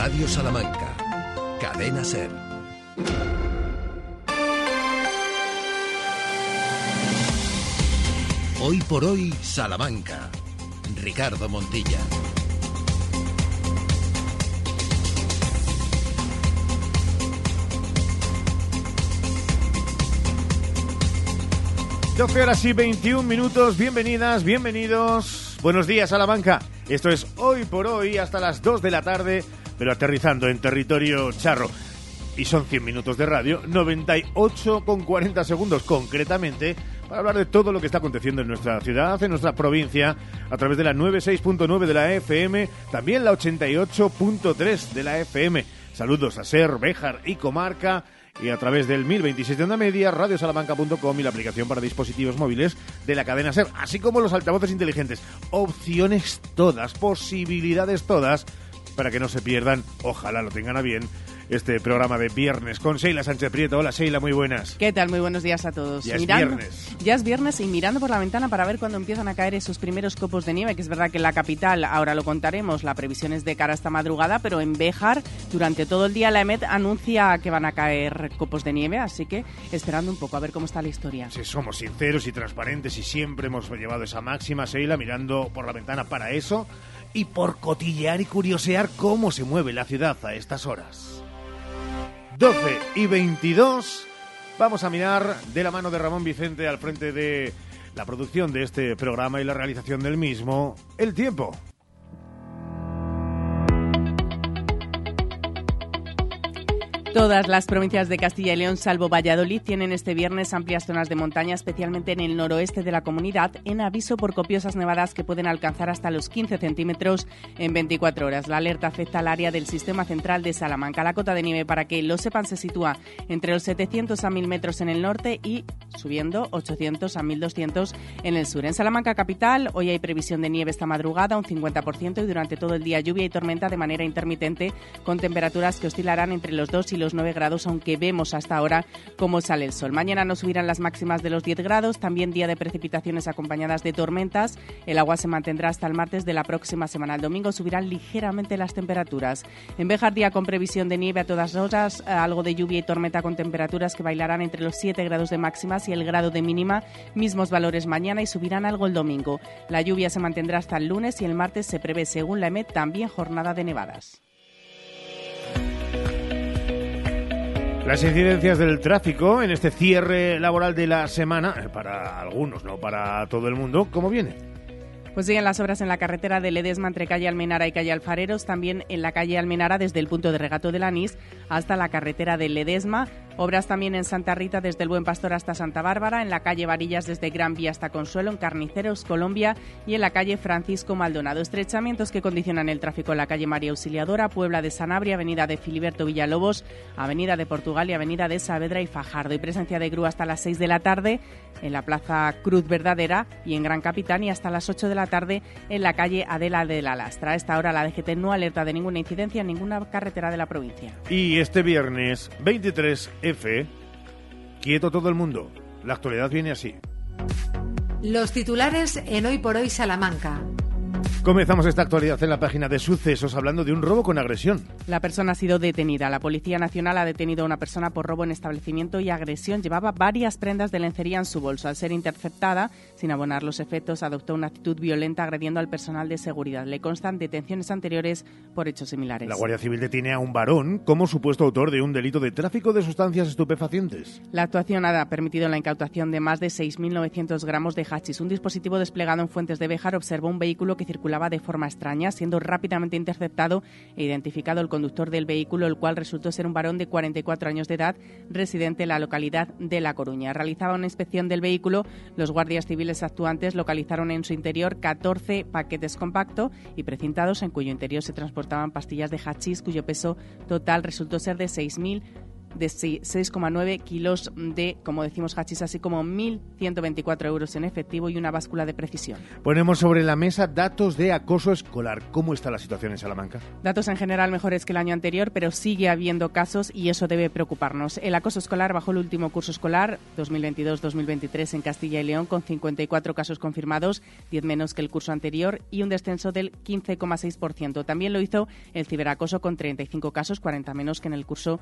Radio Salamanca. Cadena Ser. Hoy por hoy, Salamanca. Ricardo Montilla. Doce horas y 21 minutos. Bienvenidas, bienvenidos. Buenos días, Salamanca. Esto es Hoy por Hoy hasta las 2 de la tarde, pero aterrizando en territorio charro. Y son 100 minutos de radio, 98 con 40 segundos concretamente, para hablar de todo lo que está aconteciendo en nuestra ciudad, en nuestra provincia, a través de la 96.9 de la FM, también la 88.3 de la FM. Saludos a Ser, Béjar y Comarca y a través del 1026 de onda media, radiosalamanca.com y la aplicación para dispositivos móviles de la cadena SER, así como los altavoces inteligentes. Opciones todas, posibilidades todas, para que no se pierdan, ojalá lo tengan a bien, este programa de viernes con Sheila Sánchez Prieto. Hola Sheila, muy buenas. ¿Qué tal? Muy buenos días a todos. Ya es viernes. Ya es viernes y mirando por la ventana para ver cuándo empiezan a caer esos primeros copos de nieve, que es verdad que en la capital, ahora lo contaremos, la previsión es de cara esta madrugada, pero en Béjar durante todo el día la EMET anuncia que van a caer copos de nieve, así que esperando un poco a ver cómo está la historia. Si somos sinceros y transparentes y siempre hemos llevado esa máxima, Sheila, mirando por la ventana para eso y por cotillear y curiosear cómo se mueve la ciudad a estas horas. 12 y 22. Vamos a mirar de la mano de Ramón Vicente al frente de la producción de este programa y la realización del mismo, el tiempo. Todas las provincias de Castilla y León, salvo Valladolid, tienen este viernes amplias zonas de montaña, especialmente en el noroeste de la comunidad, en aviso por copiosas nevadas que pueden alcanzar hasta los 15 centímetros en 24 horas. La alerta afecta al área del sistema central de Salamanca. La cota de nieve, para que lo sepan, se sitúa entre los 700 a 1000 metros en el norte y subiendo 800 a 1200 en el sur. En Salamanca capital, hoy hay previsión de nieve esta madrugada, un 50% y durante todo el día lluvia y tormenta de manera intermitente, con temperaturas que oscilarán entre los 2 y los 9 grados, aunque vemos hasta ahora cómo sale el sol. Mañana no subirán las máximas de los 10 grados, también día de precipitaciones acompañadas de tormentas. El agua se mantendrá hasta el martes de la próxima semana. El domingo subirán ligeramente las temperaturas. En Bejar, día con previsión de nieve a todas horas, algo de lluvia y tormenta con temperaturas que bailarán entre los 7 grados de máximas y el grado de mínima, mismos valores mañana y subirán algo el domingo. La lluvia se mantendrá hasta el lunes y el martes se prevé, según la EMET, también jornada de nevadas. Las incidencias del tráfico en este cierre laboral de la semana, eh, para algunos, no para todo el mundo, ¿cómo viene? Pues siguen las obras en la carretera de Ledesma entre calle Almenara y calle Alfareros, también en la calle Almenara desde el punto de regato del Anís hasta la carretera de Ledesma. Obras también en Santa Rita desde el Buen Pastor hasta Santa Bárbara, en la calle Varillas desde Gran Vía hasta Consuelo, en Carniceros, Colombia y en la calle Francisco Maldonado. Estrechamientos que condicionan el tráfico en la calle María Auxiliadora, Puebla de Sanabria, Avenida de Filiberto Villalobos, Avenida de Portugal y Avenida de Saavedra y Fajardo. Y presencia de grúa hasta las 6 de la tarde en la Plaza Cruz Verdadera y en Gran Capitán y hasta las 8 de la tarde en la calle Adela de la Lastra. A esta hora la DGT no alerta de ninguna incidencia en ninguna carretera de la provincia. Y este viernes 23F, quieto todo el mundo. La actualidad viene así. Los titulares en Hoy por Hoy Salamanca. Comenzamos esta actualidad en la página de sucesos hablando de un robo con agresión. La persona ha sido detenida. La Policía Nacional ha detenido a una persona por robo en establecimiento y agresión. Llevaba varias prendas de lencería en su bolso. Al ser interceptada, sin abonar los efectos, adoptó una actitud violenta agrediendo al personal de seguridad. Le constan detenciones anteriores por hechos similares. La Guardia Civil detiene a un varón como supuesto autor de un delito de tráfico de sustancias estupefacientes. La actuación ha permitido la incautación de más de 6.900 gramos de hachís. Un dispositivo desplegado en Fuentes de Béjar observó un vehículo que circulaba de forma extraña, siendo rápidamente interceptado e identificado el conductor del vehículo, el cual resultó ser un varón de 44 años de edad, residente en la localidad de La Coruña. Realizaba una inspección del vehículo. Los guardias civiles actuantes localizaron en su interior 14 paquetes compactos y precintados en cuyo interior se transportaban pastillas de hachís cuyo peso total resultó ser de 6.000 de 6,9 kilos de, como decimos, hachís, así como 1.124 euros en efectivo y una báscula de precisión. Ponemos sobre la mesa datos de acoso escolar. ¿Cómo está la situación en Salamanca? Datos en general mejores que el año anterior, pero sigue habiendo casos y eso debe preocuparnos. El acoso escolar bajó el último curso escolar 2022-2023 en Castilla y León con 54 casos confirmados, 10 menos que el curso anterior y un descenso del 15,6%. También lo hizo el ciberacoso con 35 casos, 40 menos que en el curso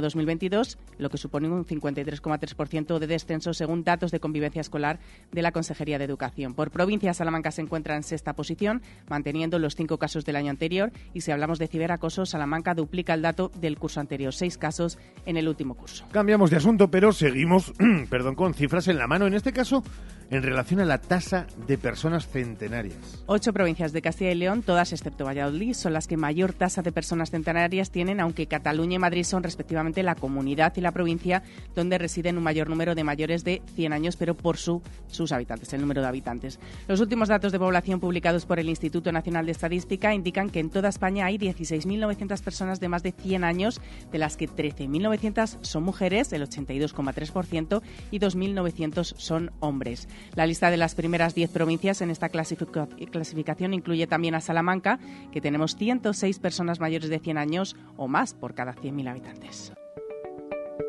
2021-2022, lo que supone un 53,3% de descenso según datos de convivencia escolar de la Consejería de Educación. Por provincia, Salamanca se encuentra en sexta posición, manteniendo los cinco casos del año anterior y si hablamos de ciberacoso, Salamanca duplica el dato del curso anterior, seis casos en el último curso. Cambiamos de asunto, pero seguimos perdón, con cifras en la mano. En este caso, en relación a la tasa de personas centenarias. Ocho provincias de Castilla y León, todas excepto Valladolid, son las que mayor tasa de personas centenarias tienen, aunque Cataluña y Madrid son respectivamente la comunidad y la provincia donde residen un mayor número de mayores de 100 años, pero por su, sus habitantes, el número de habitantes. Los últimos datos de población publicados por el Instituto Nacional de Estadística indican que en toda España hay 16.900 personas de más de 100 años, de las que 13.900 son mujeres, el 82,3%, y 2.900 son hombres. La lista de las primeras 10 provincias en esta clasificación incluye también a Salamanca, que tenemos 106 personas mayores de 100 años o más por cada 100.000 habitantes.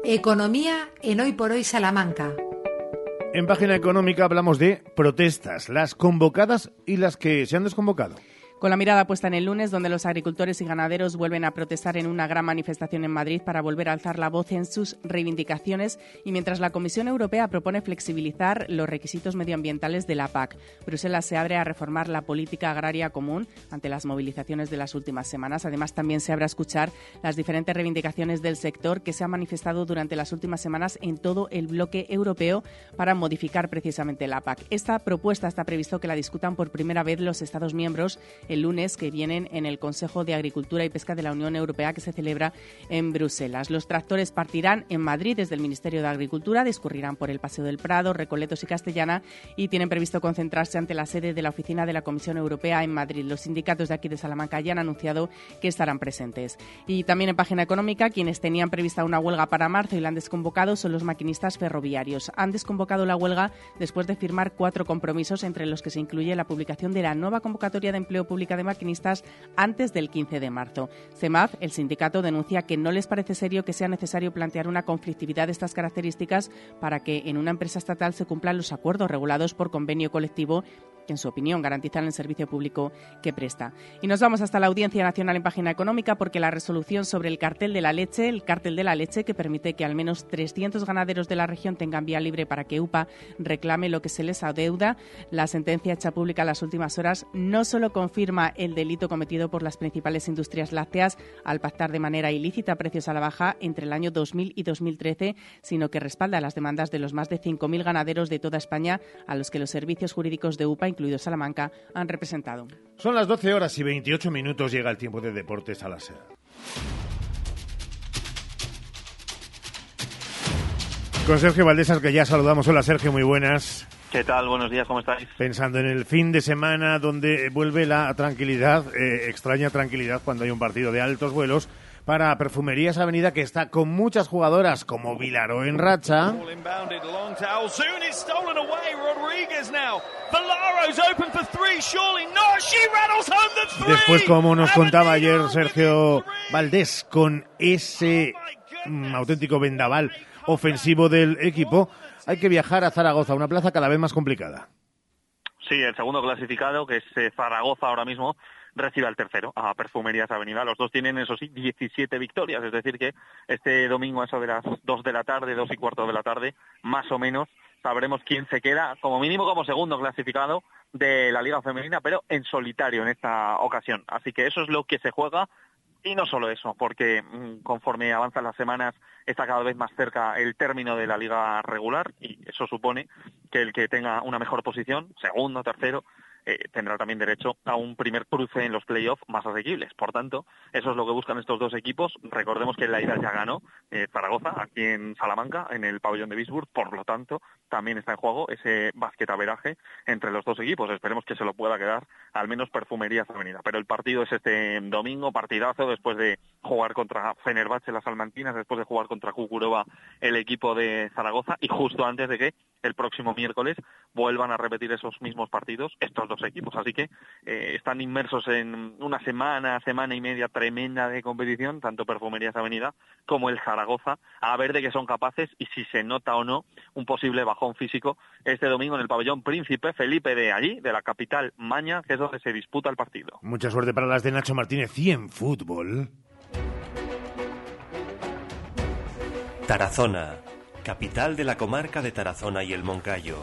Economía en Hoy por Hoy Salamanca. En página económica hablamos de protestas, las convocadas y las que se han desconvocado. Con la mirada puesta en el lunes, donde los agricultores y ganaderos vuelven a protestar en una gran manifestación en Madrid para volver a alzar la voz en sus reivindicaciones y mientras la Comisión Europea propone flexibilizar los requisitos medioambientales de la PAC. Bruselas se abre a reformar la política agraria común ante las movilizaciones de las últimas semanas. Además, también se abre a escuchar las diferentes reivindicaciones del sector que se han manifestado durante las últimas semanas en todo el bloque europeo para modificar precisamente la PAC. Esta propuesta está previsto que la discutan por primera vez los Estados miembros el lunes que vienen en el Consejo de Agricultura y Pesca de la Unión Europea que se celebra en Bruselas. Los tractores partirán en Madrid desde el Ministerio de Agricultura, discurrirán por el Paseo del Prado, Recoletos y Castellana y tienen previsto concentrarse ante la sede de la oficina de la Comisión Europea en Madrid. Los sindicatos de aquí de Salamanca ya han anunciado que estarán presentes. Y también en página económica, quienes tenían prevista una huelga para marzo y la han desconvocado son los maquinistas ferroviarios. Han desconvocado la huelga después de firmar cuatro compromisos, entre los que se incluye la publicación de la nueva convocatoria de empleo público de maquinistas antes del 15 de marzo. CEMAF, el sindicato, denuncia que no les parece serio que sea necesario plantear una conflictividad de estas características para que en una empresa estatal se cumplan los acuerdos regulados por convenio colectivo que en su opinión garantizan el servicio público que presta. Y nos vamos hasta la Audiencia Nacional en página económica porque la resolución sobre el cartel de la leche, el cartel de la leche que permite que al menos 300 ganaderos de la región tengan vía libre para que UPA reclame lo que se les adeuda, la sentencia hecha pública en las últimas horas no solo confirma el delito cometido por las principales industrias lácteas al pactar de manera ilícita precios a la baja entre el año 2000 y 2013, sino que respalda las demandas de los más de 5.000 ganaderos de toda España a los que los servicios jurídicos de UPA incluido Salamanca, han representado. Son las 12 horas y 28 minutos, llega el tiempo de deportes a la SER. Con Sergio Valdesas, que ya saludamos. Hola Sergio, muy buenas. ¿Qué tal? Buenos días, ¿cómo estáis? Pensando en el fin de semana donde vuelve la tranquilidad, eh, extraña tranquilidad cuando hay un partido de altos vuelos para Perfumerías Avenida, que está con muchas jugadoras como Vilaro en racha. Después, como nos contaba ayer Sergio Valdés, con ese mm, auténtico vendaval ofensivo del equipo, hay que viajar a Zaragoza, una plaza cada vez más complicada. Sí, el segundo clasificado, que es eh, Zaragoza ahora mismo, recibe al tercero, a Perfumerías Avenida. Los dos tienen, eso sí, 17 victorias, es decir que este domingo a eso las 2 de la tarde, 2 y cuarto de la tarde, más o menos, sabremos quién se queda, como mínimo como segundo clasificado de la Liga Femenina, pero en solitario en esta ocasión. Así que eso es lo que se juega y no solo eso, porque mm, conforme avanzan las semanas está cada vez más cerca el término de la liga regular y eso supone que el que tenga una mejor posición, segundo, tercero, eh, tendrá también derecho a un primer cruce en los playoffs más asequibles. Por tanto, eso es lo que buscan estos dos equipos. Recordemos que la ida ya ganó eh, Zaragoza aquí en Salamanca, en el pabellón de Bisburg, por lo tanto, también está en juego ese basquetaveraje entre los dos equipos. Esperemos que se lo pueda quedar al menos Perfumerías Avenida. Pero el partido es este domingo, partidazo, después de jugar contra Fenerbahce las Almantinas, después de jugar contra Kukurova el equipo de Zaragoza y justo antes de que el próximo miércoles vuelvan a repetir esos mismos partidos estos dos equipos. Así que eh, están inmersos en una semana, semana y media tremenda de competición, tanto Perfumerías Avenida como el Zaragoza, a ver de qué son capaces y si se nota o no un posible bajón físico este domingo en el pabellón Príncipe Felipe de allí, de la capital Maña, que es donde se disputa el partido. Mucha suerte para las de Nacho Martínez y en fútbol. Tarazona, capital de la comarca de Tarazona y el Moncayo.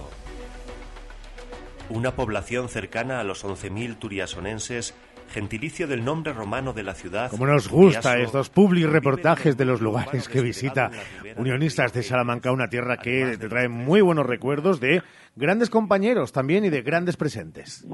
Una población cercana a los 11.000 turiasonenses, gentilicio del nombre romano de la ciudad. Como nos gusta estos public reportajes de los lugares que visita Unionistas de Salamanca, una tierra que te trae muy buenos recuerdos de grandes compañeros también y de grandes presentes.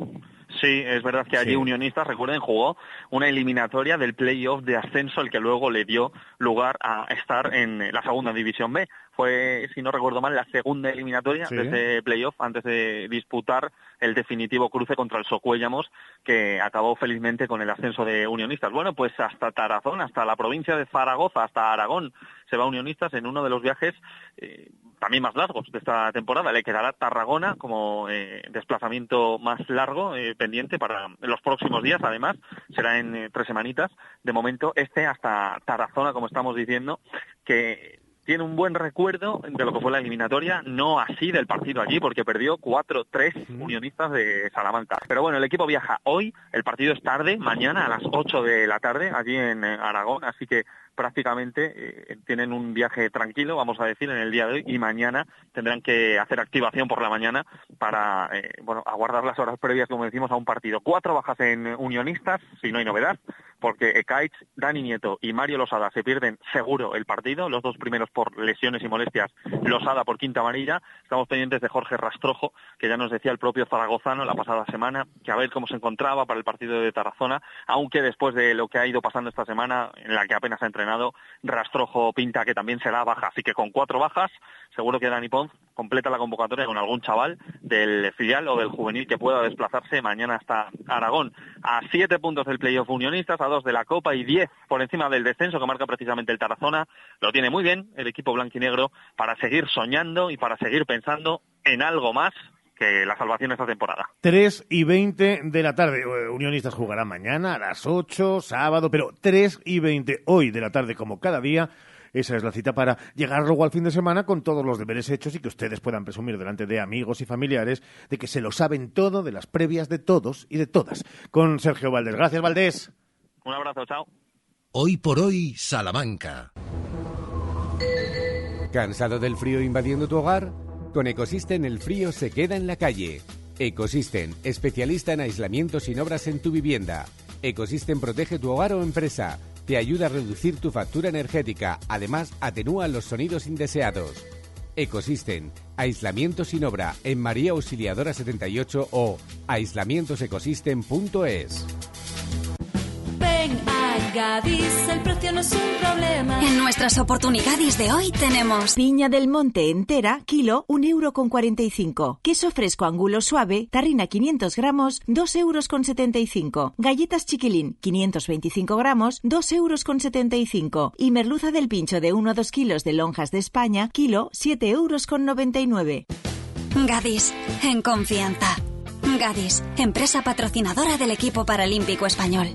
Sí, es verdad que allí Unionistas, recuerden, jugó una eliminatoria del playoff de ascenso, el que luego le dio lugar a estar en la segunda división B. Fue, si no recuerdo mal, la segunda eliminatoria de ese playoff antes de disputar el definitivo cruce contra el Socuéllamos, que acabó felizmente con el ascenso de Unionistas. Bueno, pues hasta Tarazón, hasta la provincia de Zaragoza, hasta Aragón, se va Unionistas en uno de los viajes eh, también más largos de esta temporada. Le quedará Tarragona como eh, desplazamiento más largo, eh, pendiente para los próximos días. Además, será en eh, tres semanitas. De momento, este hasta Tarazona, como estamos diciendo, que tiene un buen recuerdo de lo que fue la eliminatoria, no así del partido allí, porque perdió 4-3 unionistas de Salamanca. Pero bueno, el equipo viaja hoy, el partido es tarde, mañana a las 8 de la tarde, allí en Aragón, así que prácticamente eh, tienen un viaje tranquilo, vamos a decir, en el día de hoy y mañana tendrán que hacer activación por la mañana para eh, bueno, aguardar las horas previas, como decimos, a un partido. Cuatro bajas en Unionistas, si no hay novedad, porque Ekaich, Dani Nieto y Mario Losada se pierden seguro el partido, los dos primeros por lesiones y molestias, Losada por quinta amarilla. Estamos pendientes de Jorge Rastrojo, que ya nos decía el propio zaragozano la pasada semana, que a ver cómo se encontraba para el partido de Tarazona, aunque después de lo que ha ido pasando esta semana, en la que apenas ha entrenado Rastrojo pinta que también será baja, así que con cuatro bajas, seguro que Dani Pons completa la convocatoria con algún chaval del filial o del juvenil que pueda desplazarse mañana hasta Aragón. A siete puntos del playoff unionistas, de la Copa y diez por encima del descenso que marca precisamente el Tarazona. Lo tiene muy bien el equipo blanquinegro para seguir soñando y para seguir pensando en algo más que la salvación esta temporada. 3 y 20 de la tarde. Eh, Unionistas jugarán mañana a las 8, sábado, pero 3 y 20 hoy de la tarde, como cada día. Esa es la cita para llegar luego al fin de semana con todos los deberes hechos y que ustedes puedan presumir delante de amigos y familiares de que se lo saben todo de las previas de todos y de todas. Con Sergio Valdés. Gracias, Valdés. Un abrazo, chao. Hoy por hoy, Salamanca. ¿Cansado del frío invadiendo tu hogar? Con Ecosystem el frío se queda en la calle. Ecosystem, especialista en aislamiento sin obras en tu vivienda. Ecosystem protege tu hogar o empresa. Te ayuda a reducir tu factura energética. Además, atenúa los sonidos indeseados. Ecosystem, aislamiento sin obra en María Auxiliadora 78 o aislamientosecosystem.es. Gadis, el precio no es un problema. En nuestras oportunidades de hoy tenemos Piña del Monte entera, kilo, un euro con 45. Queso fresco angulo suave, tarrina 500 gramos, 2 euros con 75. Galletas chiquilín, 525 gramos, 2 euros con 75. Y merluza del pincho de 1 a 2 kilos de lonjas de España, kilo, 7 euros con 99. Gadis, en confianza. Gadis, empresa patrocinadora del equipo paralímpico español.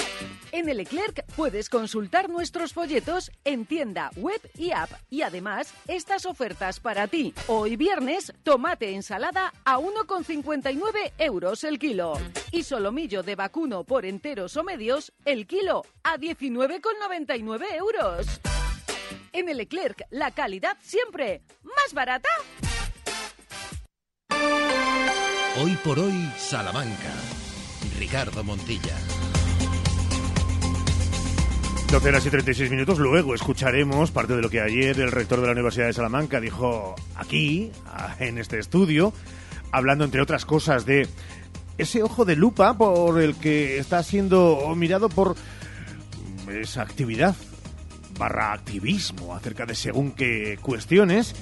En el Leclerc puedes consultar nuestros folletos en tienda, web y app. Y además, estas ofertas para ti. Hoy viernes, tomate ensalada a 1,59 euros el kilo. Y solomillo de vacuno por enteros o medios, el kilo a 19,99 euros. En el Leclerc, la calidad siempre más barata. Hoy por hoy, Salamanca. Ricardo Montilla. 12 horas y 36 minutos. Luego escucharemos parte de lo que ayer el rector de la Universidad de Salamanca dijo aquí, en este estudio, hablando entre otras cosas de ese ojo de lupa por el que está siendo mirado por esa actividad barra activismo acerca de según qué cuestiones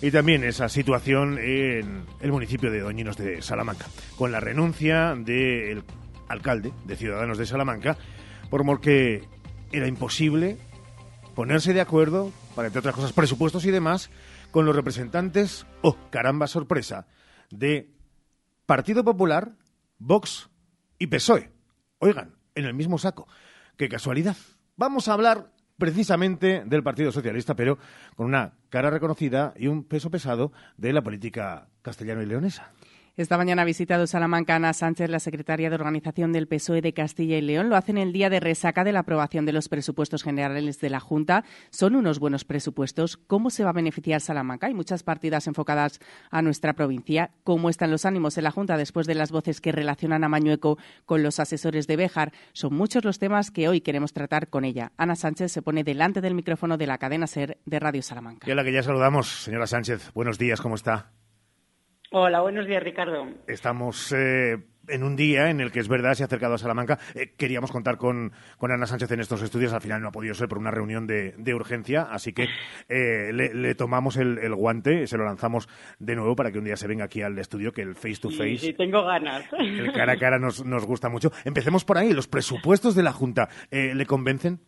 y también esa situación en el municipio de Doñinos de Salamanca, con la renuncia del alcalde de Ciudadanos de Salamanca, por que era imposible ponerse de acuerdo para, entre otras cosas, presupuestos y demás, con los representantes, oh, caramba, sorpresa, de Partido Popular, Vox y PSOE. Oigan, en el mismo saco. Qué casualidad. Vamos a hablar precisamente del Partido Socialista, pero con una cara reconocida y un peso pesado de la política castellano y leonesa. Esta mañana ha visitado Salamanca Ana Sánchez, la secretaria de Organización del PSOE de Castilla y León. Lo hacen el día de resaca de la aprobación de los presupuestos generales de la Junta. Son unos buenos presupuestos. ¿Cómo se va a beneficiar Salamanca? Hay muchas partidas enfocadas a nuestra provincia. ¿Cómo están los ánimos en la Junta después de las voces que relacionan a Mañueco con los asesores de Béjar? Son muchos los temas que hoy queremos tratar con ella. Ana Sánchez se pone delante del micrófono de la cadena SER de Radio Salamanca. Y a la que ya saludamos, señora Sánchez. Buenos días, ¿cómo está? Hola, buenos días, Ricardo. Estamos eh, en un día en el que es verdad se ha acercado a Salamanca. Eh, queríamos contar con, con, Ana Sánchez en estos estudios, al final no ha podido ser por una reunión de, urgencia, así que eh, le, tomamos el, guante, se lo lanzamos de nuevo para que un día se venga aquí al estudio, que el face to face. Sí, tengo ganas. El cara a cara nos, nos gusta mucho. Empecemos por ahí, los presupuestos de la Junta, ¿le convencen?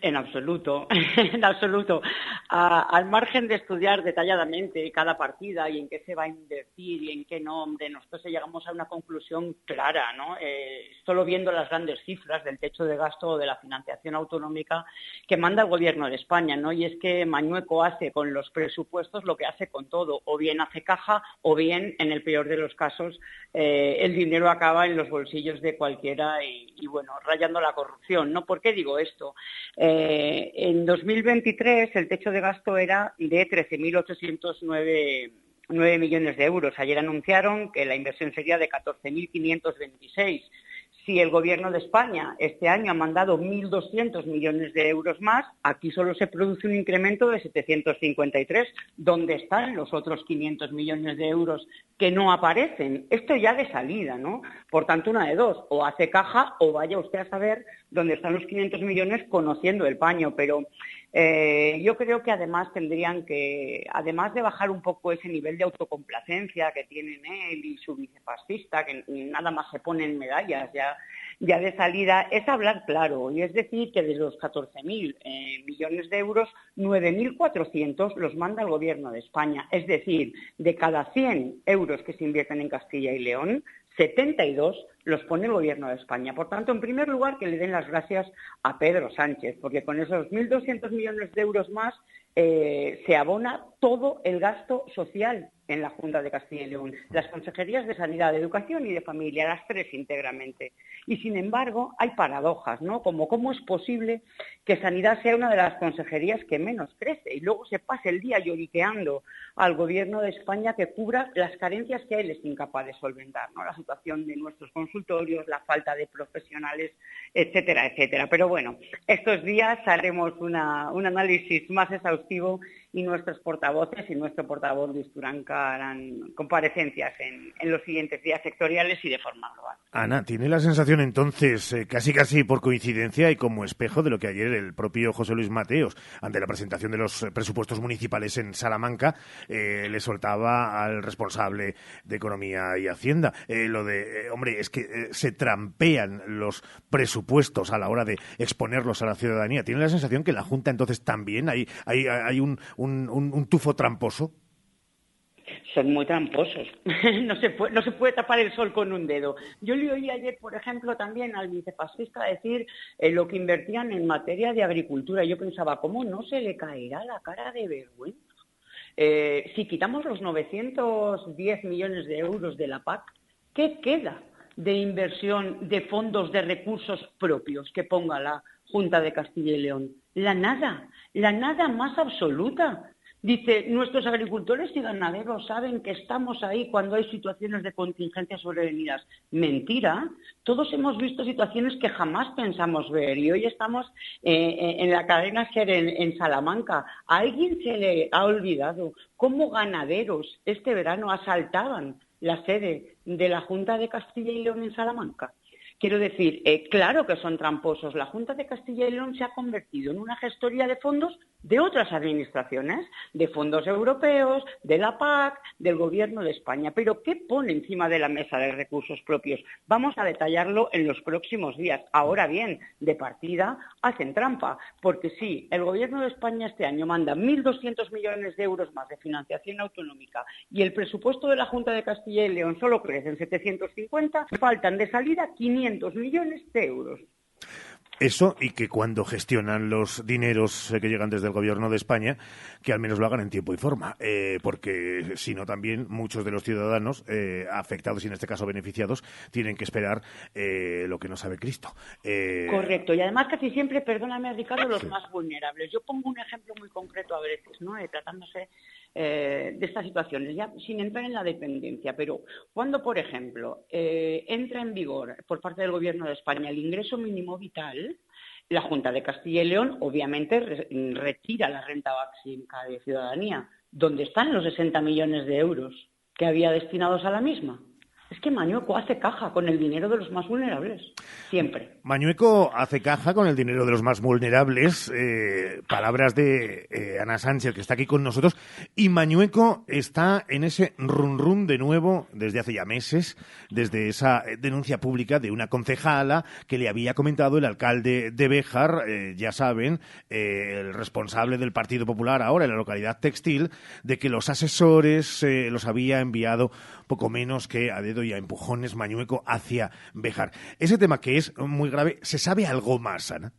En absoluto, en absoluto. al margen de estudiar detalladamente cada partida y en qué se va a invertir y en qué nombre, nosotros llegamos a una conclusión clara, ¿no? Eh, solo viendo las grandes cifras del techo de gasto o de la financiación autonómica que manda el Gobierno de España, ¿no? Y es que Mañueco hace con los presupuestos lo que hace con todo, o bien hace caja, o bien, en el peor de los casos, eh, el dinero acaba en los bolsillos de cualquiera y, y, bueno, rayando la corrupción, ¿no? ¿Por qué digo esto? Eh, en 2023 el techo de gasto era de 13.809 millones de euros. Ayer anunciaron que la inversión sería de 14.526 si el Gobierno de España este año ha mandado 1.200 millones de euros más, aquí solo se produce un incremento de 753. ¿Dónde están los otros 500 millones de euros que no aparecen? Esto ya de salida, ¿no? Por tanto, una de dos, o hace caja o vaya usted a saber dónde están los 500 millones conociendo el paño. Pero eh, yo creo que además tendrían que, además de bajar un poco ese nivel de autocomplacencia que tienen él y su vicepasista, que nada más se ponen medallas ya, ya de salida, es hablar claro. Y es decir, que de los 14.000 eh, millones de euros, 9.400 los manda el Gobierno de España. Es decir, de cada 100 euros que se invierten en Castilla y León, 72 los pone el Gobierno de España. Por tanto, en primer lugar, que le den las gracias a Pedro Sánchez, porque con esos 1.200 millones de euros más eh, se abona todo el gasto social en la Junta de Castilla y León, las consejerías de Sanidad, de Educación y de Familia, las tres íntegramente. Y sin embargo, hay paradojas, ¿no? Como cómo es posible que Sanidad sea una de las consejerías que menos crece y luego se pase el día lloriqueando al Gobierno de España que cubra las carencias que él es incapaz de solventar, ¿no? La situación de nuestros consultorios, la falta de profesionales, etcétera, etcétera. Pero bueno, estos días haremos un análisis más exhaustivo y nuestros portavoces y nuestro portavoz Luis Turanca harán comparecencias en, los siguientes días sectoriales y de forma global. Ana, ¿tiene la sensación entonces, eh, casi casi por coincidencia y como espejo de lo que ayer el propio José Luis Mateos, ante la presentación de los eh, presupuestos municipales en Salamanca, eh, le soltaba al responsable de Economía y Hacienda? lo de, hombre, es que se trampean los presupuestos a la hora de exponerlos a la ciudadanía. ¿Tiene la sensación que la Junta entonces también hay, hay, hay un, un, tufo tramposo? son muy tramposos. no, se puede, no se puede tapar el sol con un dedo. Yo le oí ayer, por ejemplo, también al vicepasista decir eh, lo que invertían en materia de agricultura. Yo pensaba, ¿cómo no se le caerá la cara de vergüenza? Eh, si quitamos los 910 millones de euros de la PAC, ¿qué queda de inversión de fondos de recursos propios que ponga la Junta de Castilla y León? La nada, la nada más absoluta. Dice, nuestros agricultores y ganaderos saben que estamos ahí cuando hay situaciones de contingencia sobrevenidas. Mentira. Todos hemos visto situaciones que jamás pensamos ver y hoy estamos eh, eh, en la cadena SER en, Salamanca. ¿A alguien se le ha olvidado cómo ganaderos este verano asaltaban la sede de la Junta de Castilla y León en Salamanca? Quiero decir, eh, claro que son tramposos. La Junta de Castilla y León se ha convertido en una gestoría de fondos de otras administraciones, de fondos europeos, de la PAC, del Gobierno de España. Pero ¿qué pone encima de la mesa de recursos propios? Vamos a detallarlo en los próximos días. Ahora bien, de partida hacen trampa, porque sí, el Gobierno de España este año manda 1.200 millones de euros más de financiación autonómica y el presupuesto de la Junta de Castilla y León solo crece en 750, faltan de salida 500 millones de euros. Eso y que cuando gestionan los dineros que llegan desde el gobierno de España, que al menos lo hagan en tiempo y forma, eh, porque si no también muchos de los ciudadanos eh, afectados y en este caso beneficiados tienen que esperar eh, lo que no sabe Cristo. Correcto, y además casi siempre, perdóname Ricardo, los más vulnerables. Yo pongo un ejemplo muy concreto a veces, ¿no? tratándose eh, de estas situaciones, ya sin entrar en la dependencia, pero cuando, por ejemplo, eh, entra en vigor por parte del Gobierno de España el ingreso mínimo vital, la Junta de Castilla y León obviamente retira la renta básica de ciudadanía. ¿Dónde están los 60 millones de euros que había destinados a la misma? Es que Mañueco hace caja con el dinero de los más vulnerables, siempre. Mañueco hace caja con el dinero de los más vulnerables, eh, palabras de eh, Ana Sánchez, que está aquí con nosotros, y Mañueco está en ese run run de nuevo desde hace ya meses, desde esa denuncia pública de una concejala que le había comentado el alcalde de Béjar, eh, ya saben, el responsable del Partido Popular ahora en la localidad textil, de que los asesores los había enviado poco menos que a dedo y a empujones Mañueco hacia Bejar. Ese tema que es muy grave, ¿se sabe algo más, Ana?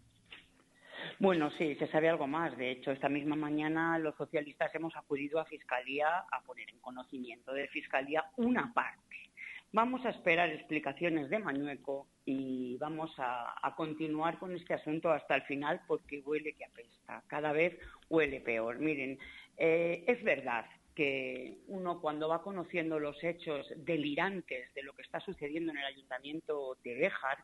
Bueno, sí, se sabe algo más. De hecho, esta misma mañana los socialistas hemos acudido a Fiscalía a poner en conocimiento de Fiscalía una parte. Vamos a esperar explicaciones de Mañueco y vamos a, continuar con este asunto hasta el final porque huele que apesta. Cada vez huele peor. Miren, eh, es verdad que uno cuando va conociendo los hechos delirantes de lo que está sucediendo en el ayuntamiento de Béjar,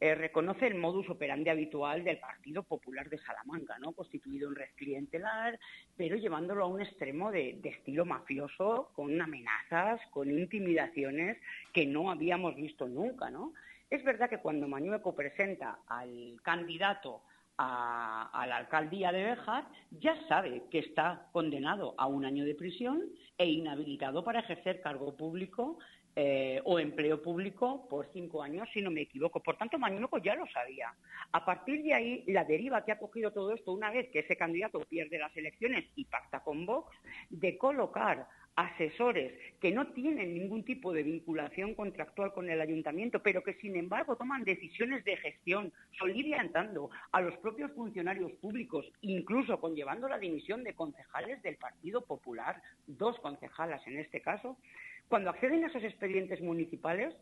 eh, reconoce el modus operandi habitual del Partido Popular de Salamanca, ¿no? constituido en red clientelar, pero llevándolo a un extremo de, estilo mafioso, con amenazas, con intimidaciones que no habíamos visto nunca. ¿no? Es verdad que cuando Mañueco presenta al candidato a, la alcaldía de Béjar, ya sabe que está condenado a un año de prisión e inhabilitado para ejercer cargo público eh, o empleo público por cinco años, si no me equivoco. Por tanto, Mañueco ya lo sabía. A partir de ahí, la deriva que ha cogido todo esto, una vez que ese candidato pierde las elecciones y pacta con Vox, de colocar asesores que no tienen ningún tipo de vinculación contractual con el ayuntamiento, pero que sin embargo toman decisiones de gestión, soliviantando a los propios funcionarios públicos, incluso conllevando la dimisión de concejales del Partido Popular, dos concejalas en este caso, cuando acceden a esos expedientes municipales,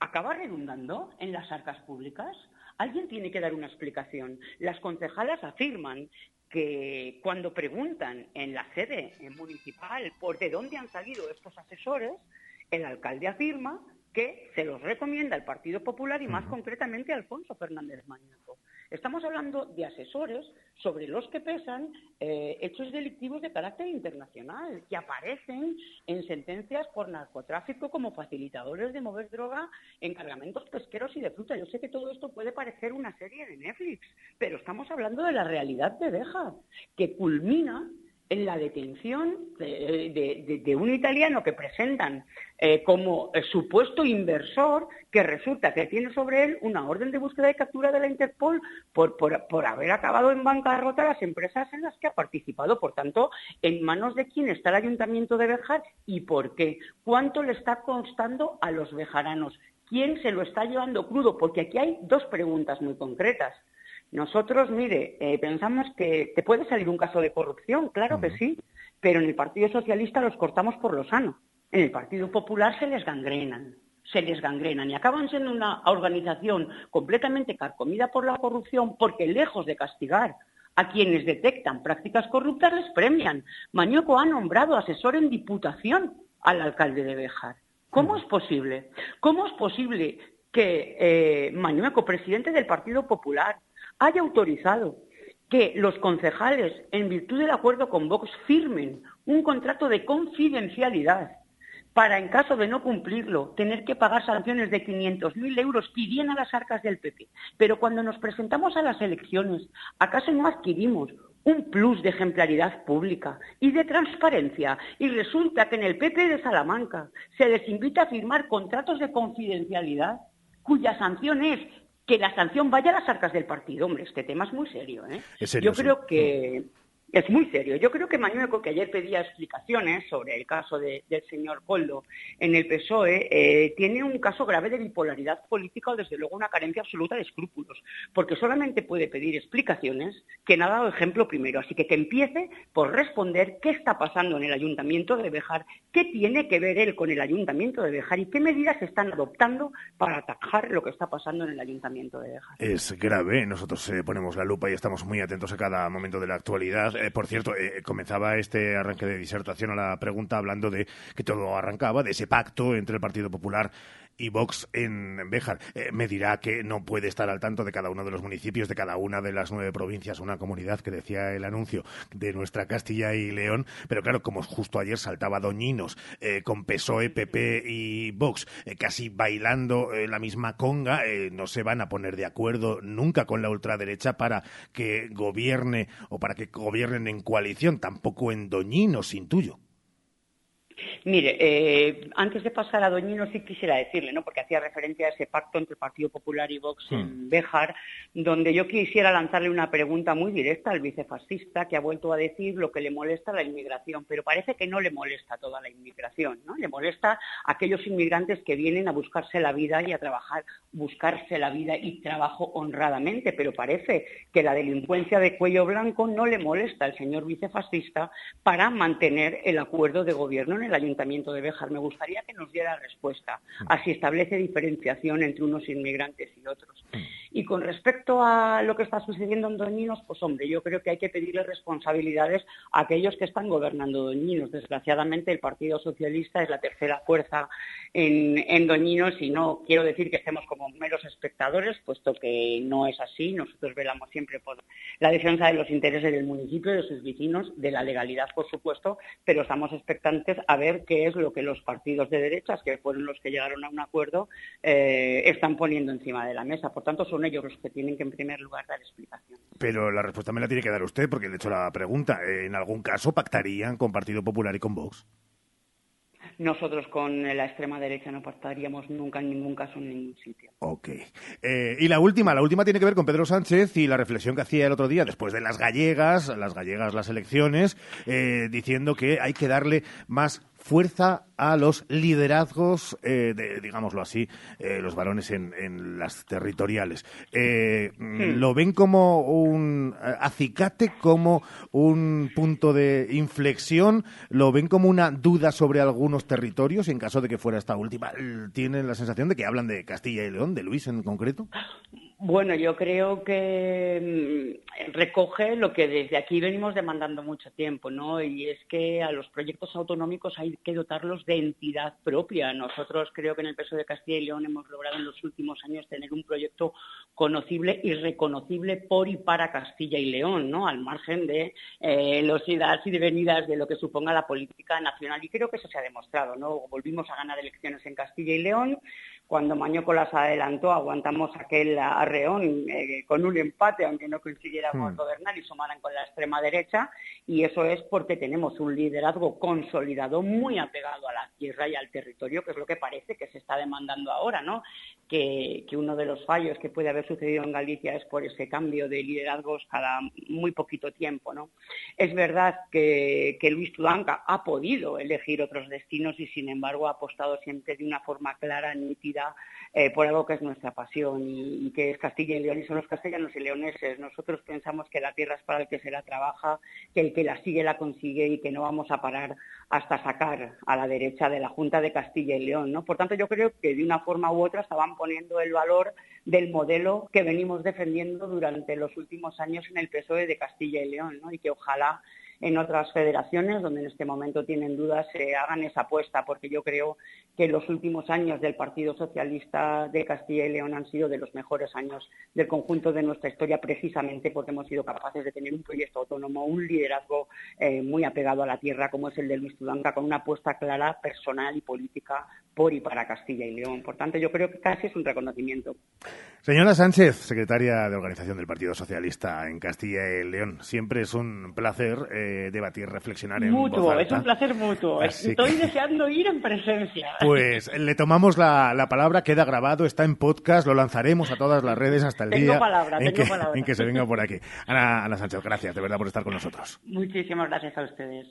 acaba redundando en las arcas públicas. Alguien tiene que dar una explicación. Las concejalas afirman que cuando preguntan en la sede municipal por de dónde han salido estos asesores, el alcalde afirma que se los recomienda el Partido Popular y más concretamente Alfonso Fernández Mañaco. Estamos hablando de asesores sobre los que pesan eh, hechos delictivos de carácter internacional, que aparecen en sentencias por narcotráfico como facilitadores de mover droga en cargamentos pesqueros y de fruta. Yo sé que todo esto puede parecer una serie de Netflix, pero estamos hablando de la realidad de Deja, que culmina en la detención de, un italiano que presentan eh, como eh, supuesto inversor, que resulta que tiene sobre él una orden de búsqueda y captura de la Interpol por, por, haber acabado en bancarrota las empresas en las que ha participado. Por tanto, ¿en manos de quién está el ayuntamiento de Bejar y por qué? ¿Cuánto le está constando a los bejaranos? ¿Quién se lo está llevando crudo? Porque aquí hay dos preguntas muy concretas. Nosotros, mire, eh, pensamos que te puede salir un caso de corrupción, claro que sí, pero en el Partido Socialista los cortamos por lo sano. En el Partido Popular se les gangrenan, se les gangrenan y acaban siendo una organización completamente carcomida por la corrupción porque lejos de castigar a quienes detectan prácticas corruptas les premian. Mañueco ha nombrado asesor en diputación al alcalde de Bejar. ¿Cómo es posible? ¿Cómo es posible que eh, Mañueco, presidente del Partido Popular, haya autorizado que los concejales, en virtud del acuerdo con Vox, firmen un contrato de confidencialidad para, en caso de no cumplirlo, tener que pagar sanciones de 500.000 euros que a las arcas del PP. Pero cuando nos presentamos a las elecciones, ¿acaso no adquirimos un plus de ejemplaridad pública y de transparencia? Y resulta que en el PP de Salamanca se les invita a firmar contratos de confidencialidad cuya sanción es que la sanción vaya a las arcas del partido. Hombre, este tema es muy serio. ¿eh? Yo creo que es muy serio. Yo creo que Mañueco, que ayer pedía explicaciones sobre el caso del señor Coldo en el PSOE, eh, tiene un caso grave de bipolaridad política o, desde luego, una carencia absoluta de escrúpulos, porque solamente puede pedir explicaciones que no ha dado ejemplo primero. Así que que empiece por responder qué está pasando en el Ayuntamiento de Bejar, qué tiene que ver él con el Ayuntamiento de Bejar y qué medidas están adoptando para atajar lo que está pasando en el Ayuntamiento de Bejar. Es grave. Nosotros eh, ponemos la lupa y estamos muy atentos a cada momento de la actualidad eh, por cierto, eh, comenzaba este arranque de disertación a la pregunta hablando de que todo arrancaba de ese pacto entre el Partido Popular y Vox en Béjar. Eh, me dirá que no puede estar al tanto de cada uno de los municipios, de cada una de las nueve provincias, una comunidad que decía el anuncio de nuestra Castilla y León, pero claro, como justo ayer saltaba Doñinos eh, con PSOE, PP y Vox eh, casi bailando la misma conga, no se van a poner de acuerdo nunca con la ultraderecha para que gobierne o para que gobiernen en coalición, tampoco en Doñinos, intuyo. Mire, eh, antes de pasar a Doñino sí quisiera decirle, ¿no? porque hacía referencia a ese pacto entre el Partido Popular y Vox en hmm. Béjar, donde yo quisiera lanzarle una pregunta muy directa al vicefascista que ha vuelto a decir lo que le molesta la inmigración, pero parece que no le molesta toda la inmigración, ¿no? Le molesta a aquellos inmigrantes que vienen a buscarse la vida y a trabajar, buscarse la vida y trabajo honradamente, pero parece que la delincuencia de cuello blanco no le molesta al señor vicefascista para mantener el acuerdo de gobierno en el Ayuntamiento de Béjar. Me gustaría que nos diera respuesta a si establece diferenciación entre unos inmigrantes y otros. Y con respecto a lo que está sucediendo en Doñinos, pues hombre, yo creo que hay que pedirle responsabilidades a aquellos que están gobernando Doñinos. Desgraciadamente el Partido Socialista es la tercera fuerza en, Doñinos y no quiero decir que estemos como meros espectadores, puesto que no es así. Nosotros velamos siempre por la defensa de los intereses del municipio, de sus vecinos, de la legalidad, por supuesto, pero estamos expectantes a ver qué es lo que los partidos de derechas, que fueron los que llegaron a un acuerdo, eh, están poniendo encima de la mesa. Por tanto, son ellos los que tienen que, en primer lugar, dar explicaciones. Pero la respuesta me la tiene que dar usted, porque le he hecho la pregunta. ¿En algún caso pactarían con Partido Popular y con Vox? nosotros con la extrema derecha no pactaríamos nunca en ningún caso en ningún sitio. Ok. Eh, y la última, la última tiene que ver con Pedro Sánchez y la reflexión que hacía el otro día después de las gallegas, las gallegas, las elecciones, eh, diciendo que hay que darle más fuerza a los liderazgos, eh, de, digámoslo así, eh, los varones en, en las territoriales. Eh, Hmm. ¿Lo ven como un eh, acicate, como un punto de inflexión? ¿Lo ven como una duda sobre algunos territorios en caso de que fuera esta última? ¿Tienen la sensación de que hablan de Castilla y León, de Luis en concreto? Bueno, yo creo que mm, recoge lo que desde aquí venimos demandando mucho tiempo, ¿no? Y es que a los proyectos autonómicos hay que dotarlos de entidad propia. Nosotros creo que en el peso de Castilla y León hemos logrado en los últimos años tener un proyecto conocible y reconocible por y para Castilla y León, ¿no? Al margen de eh, los idas y venidas de lo que suponga la política nacional. Y creo que eso se ha demostrado, ¿no? Volvimos a ganar elecciones en Castilla y León. Cuando Mañoco las adelantó, aguantamos aquel arreón eh, con un empate, aunque no consiguiéramos Hmm. gobernar y sumaran con la extrema derecha. Y eso es porque tenemos un liderazgo consolidado muy apegado a la tierra y al territorio, que es lo que parece que se está demandando ahora, ¿no? Que, uno de los fallos que puede haber sucedido en Galicia es por ese cambio de liderazgos cada muy poquito tiempo, ¿no? Es verdad que, que Luis Tudanca ha podido elegir otros destinos y, sin embargo, ha apostado siempre de una forma clara, nítida, eh, por algo que es nuestra pasión y, y que es Castilla y León y son los castellanos y leoneses. Nosotros pensamos que la tierra es para el que se la trabaja, que el que la sigue la consigue y que no vamos a parar hasta sacar a la derecha de la Junta de Castilla y León. ¿no? Por tanto, yo creo que de una forma u otra estaban poniendo el valor del modelo que venimos defendiendo durante los últimos años en el PSOE de Castilla y León ¿no? y que ojalá en otras federaciones donde en este momento tienen dudas se hagan esa apuesta, porque yo creo que los últimos años del Partido Socialista de Castilla y León han sido de los mejores años del conjunto de nuestra historia, precisamente porque hemos sido capaces de tener un proyecto autónomo, un liderazgo eh, muy apegado a la tierra, como es el de Luis Tudanca, con una apuesta clara, personal y política por y para Castilla y León. Por tanto, yo creo que casi es un reconocimiento. Señora Sánchez, secretaria de Organización del Partido Socialista en Castilla y León, siempre es un placer eh, debatir, reflexionar en Mutuo, voz es un placer mutuo. Así Estoy que- deseando ir en presencia. Pues le tomamos la, la palabra, queda grabado, está en podcast, lo lanzaremos a todas las redes hasta el Tengo día palabra, en, tengo que, palabra. en que se venga por aquí. Ana, Ana Sánchez, gracias de verdad por estar con nosotros. Muchísimas gracias a ustedes.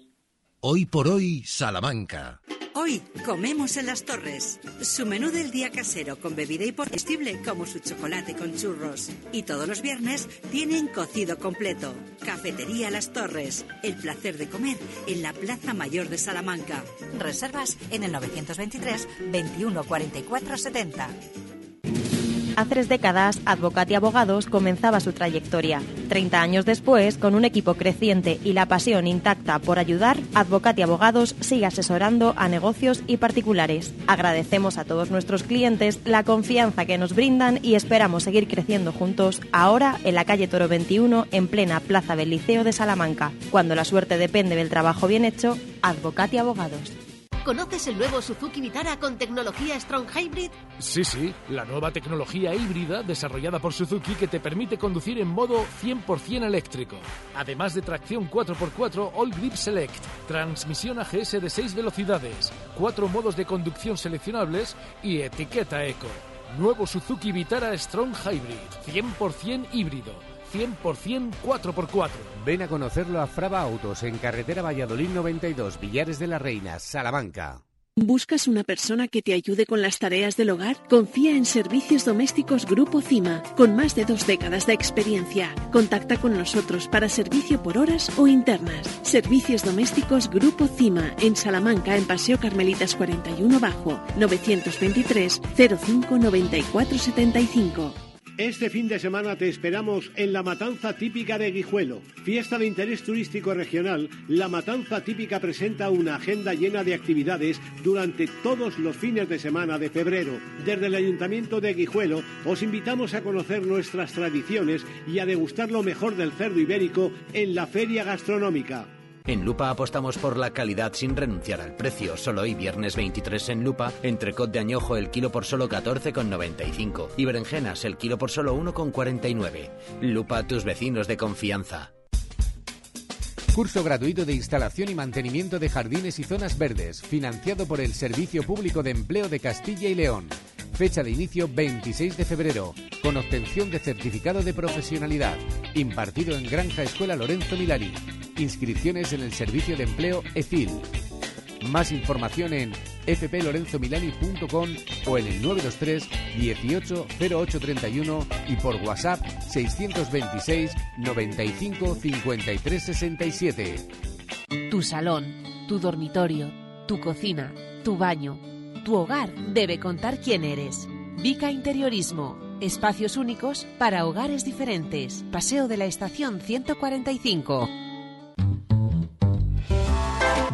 Hoy por hoy, Salamanca. Hoy comemos en las torres. Su menú del día casero con bebida y comestible como su chocolate con churros. Y todos los viernes tienen cocido completo. Cafetería Las Torres. El placer de comer en la Plaza Mayor de Salamanca. Reservas en el 923 21 44 70. Hace tres décadas, Advocati Abogados comenzaba su trayectoria. Treinta años después, con un equipo creciente y la pasión intacta por ayudar, Advocati Abogados sigue asesorando a negocios y particulares. Agradecemos a todos nuestros clientes la confianza que nos brindan y esperamos seguir creciendo juntos ahora en la calle Toro 21, en plena Plaza del Liceo de Salamanca. Cuando la suerte depende del trabajo bien hecho, Advocati Abogados. ¿Conoces el nuevo Suzuki Vitara con tecnología Strong Hybrid? Sí, sí, la nueva tecnología híbrida desarrollada por Suzuki que te permite conducir en modo 100% eléctrico. Además de tracción 4x4 All Grip Select, transmisión AGS de 6 velocidades, cuatro modos de conducción seleccionables y etiqueta eco. Nuevo Suzuki Vitara Strong Hybrid, 100% híbrido, 100% 4x4. Ven a conocerlo a Frava Autos en carretera Valladolid 92, Villares de la Reina, Salamanca. ¿Buscas una persona que te ayude con las tareas del hogar? Confía en Servicios Domésticos Grupo CIMA, con más de dos décadas de experiencia. Contacta con nosotros para servicio por horas o internas. Servicios Domésticos Grupo CIMA, en Salamanca, en Paseo Carmelitas 41 Bajo, 923 05 94 75. Este fin de semana te esperamos en la Matanza Típica de Guijuelo. Fiesta de interés turístico regional, la Matanza Típica presenta una agenda llena de actividades durante todos los fines de semana de febrero. Desde el Ayuntamiento de Guijuelo os invitamos a conocer nuestras tradiciones y a degustar lo mejor del cerdo ibérico en la feria gastronómica. En Lupa apostamos por la calidad sin renunciar al precio. Solo hoy, viernes 23 en Lupa, entrecot de añojo el kilo por solo 14,95 y berenjenas el kilo por solo 1,49. Lupa, tus vecinos de confianza. Curso gratuito de instalación y mantenimiento de jardines y zonas verdes, financiado por el Servicio Público de Empleo de Castilla y León. Fecha de inicio 26 de febrero, con obtención de certificado de profesionalidad, impartido en Granja Escuela Lorenzo Milani. Inscripciones en el Servicio de Empleo EFIL. Más información en fplorenzomilani.com o en el 923 18 0831 y por WhatsApp 626 95 53 67. Tu salón, tu dormitorio, tu cocina, tu baño, tu hogar debe contar quién eres. Vica Interiorismo. Espacios únicos para hogares diferentes. Paseo de la Estación 145.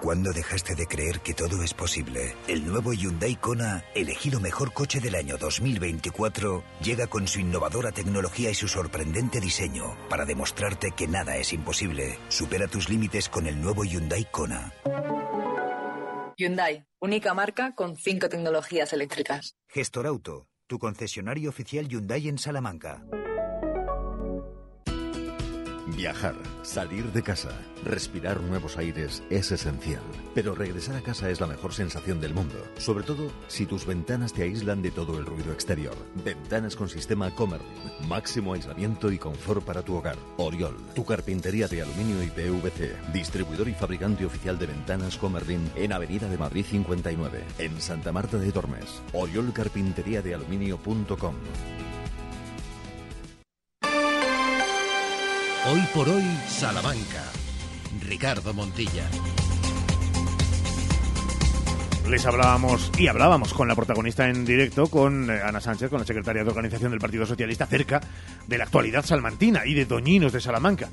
¿Cuándo dejaste de creer que todo es posible? El nuevo Hyundai Kona, elegido mejor coche del año 2024, llega con su innovadora tecnología y su sorprendente diseño para demostrarte que nada es imposible. Supera tus límites con el nuevo Hyundai Kona. Hyundai, única marca con cinco tecnologías eléctricas. Gestor Auto, tu concesionario oficial Hyundai en Salamanca. Viajar, salir de casa, respirar nuevos aires es esencial. Pero regresar a casa es la mejor sensación del mundo, sobre todo si tus ventanas te aíslan de todo el ruido exterior. Ventanas con sistema Comerlin, máximo aislamiento y confort para tu hogar. Oriol, tu carpintería de aluminio y PVC, distribuidor y fabricante oficial de ventanas Comerlin en Avenida de Madrid 59, en Santa Marta de Tormes. Oriolcarpinteriadealuminio.com Hoy por hoy, Salamanca. Ricardo Montilla. Les hablábamos y hablábamos con la protagonista en directo, con eh, Ana Sánchez, con la secretaria de organización del Partido Socialista, acerca de la actualidad salmantina y de Doñinos de Salamanca.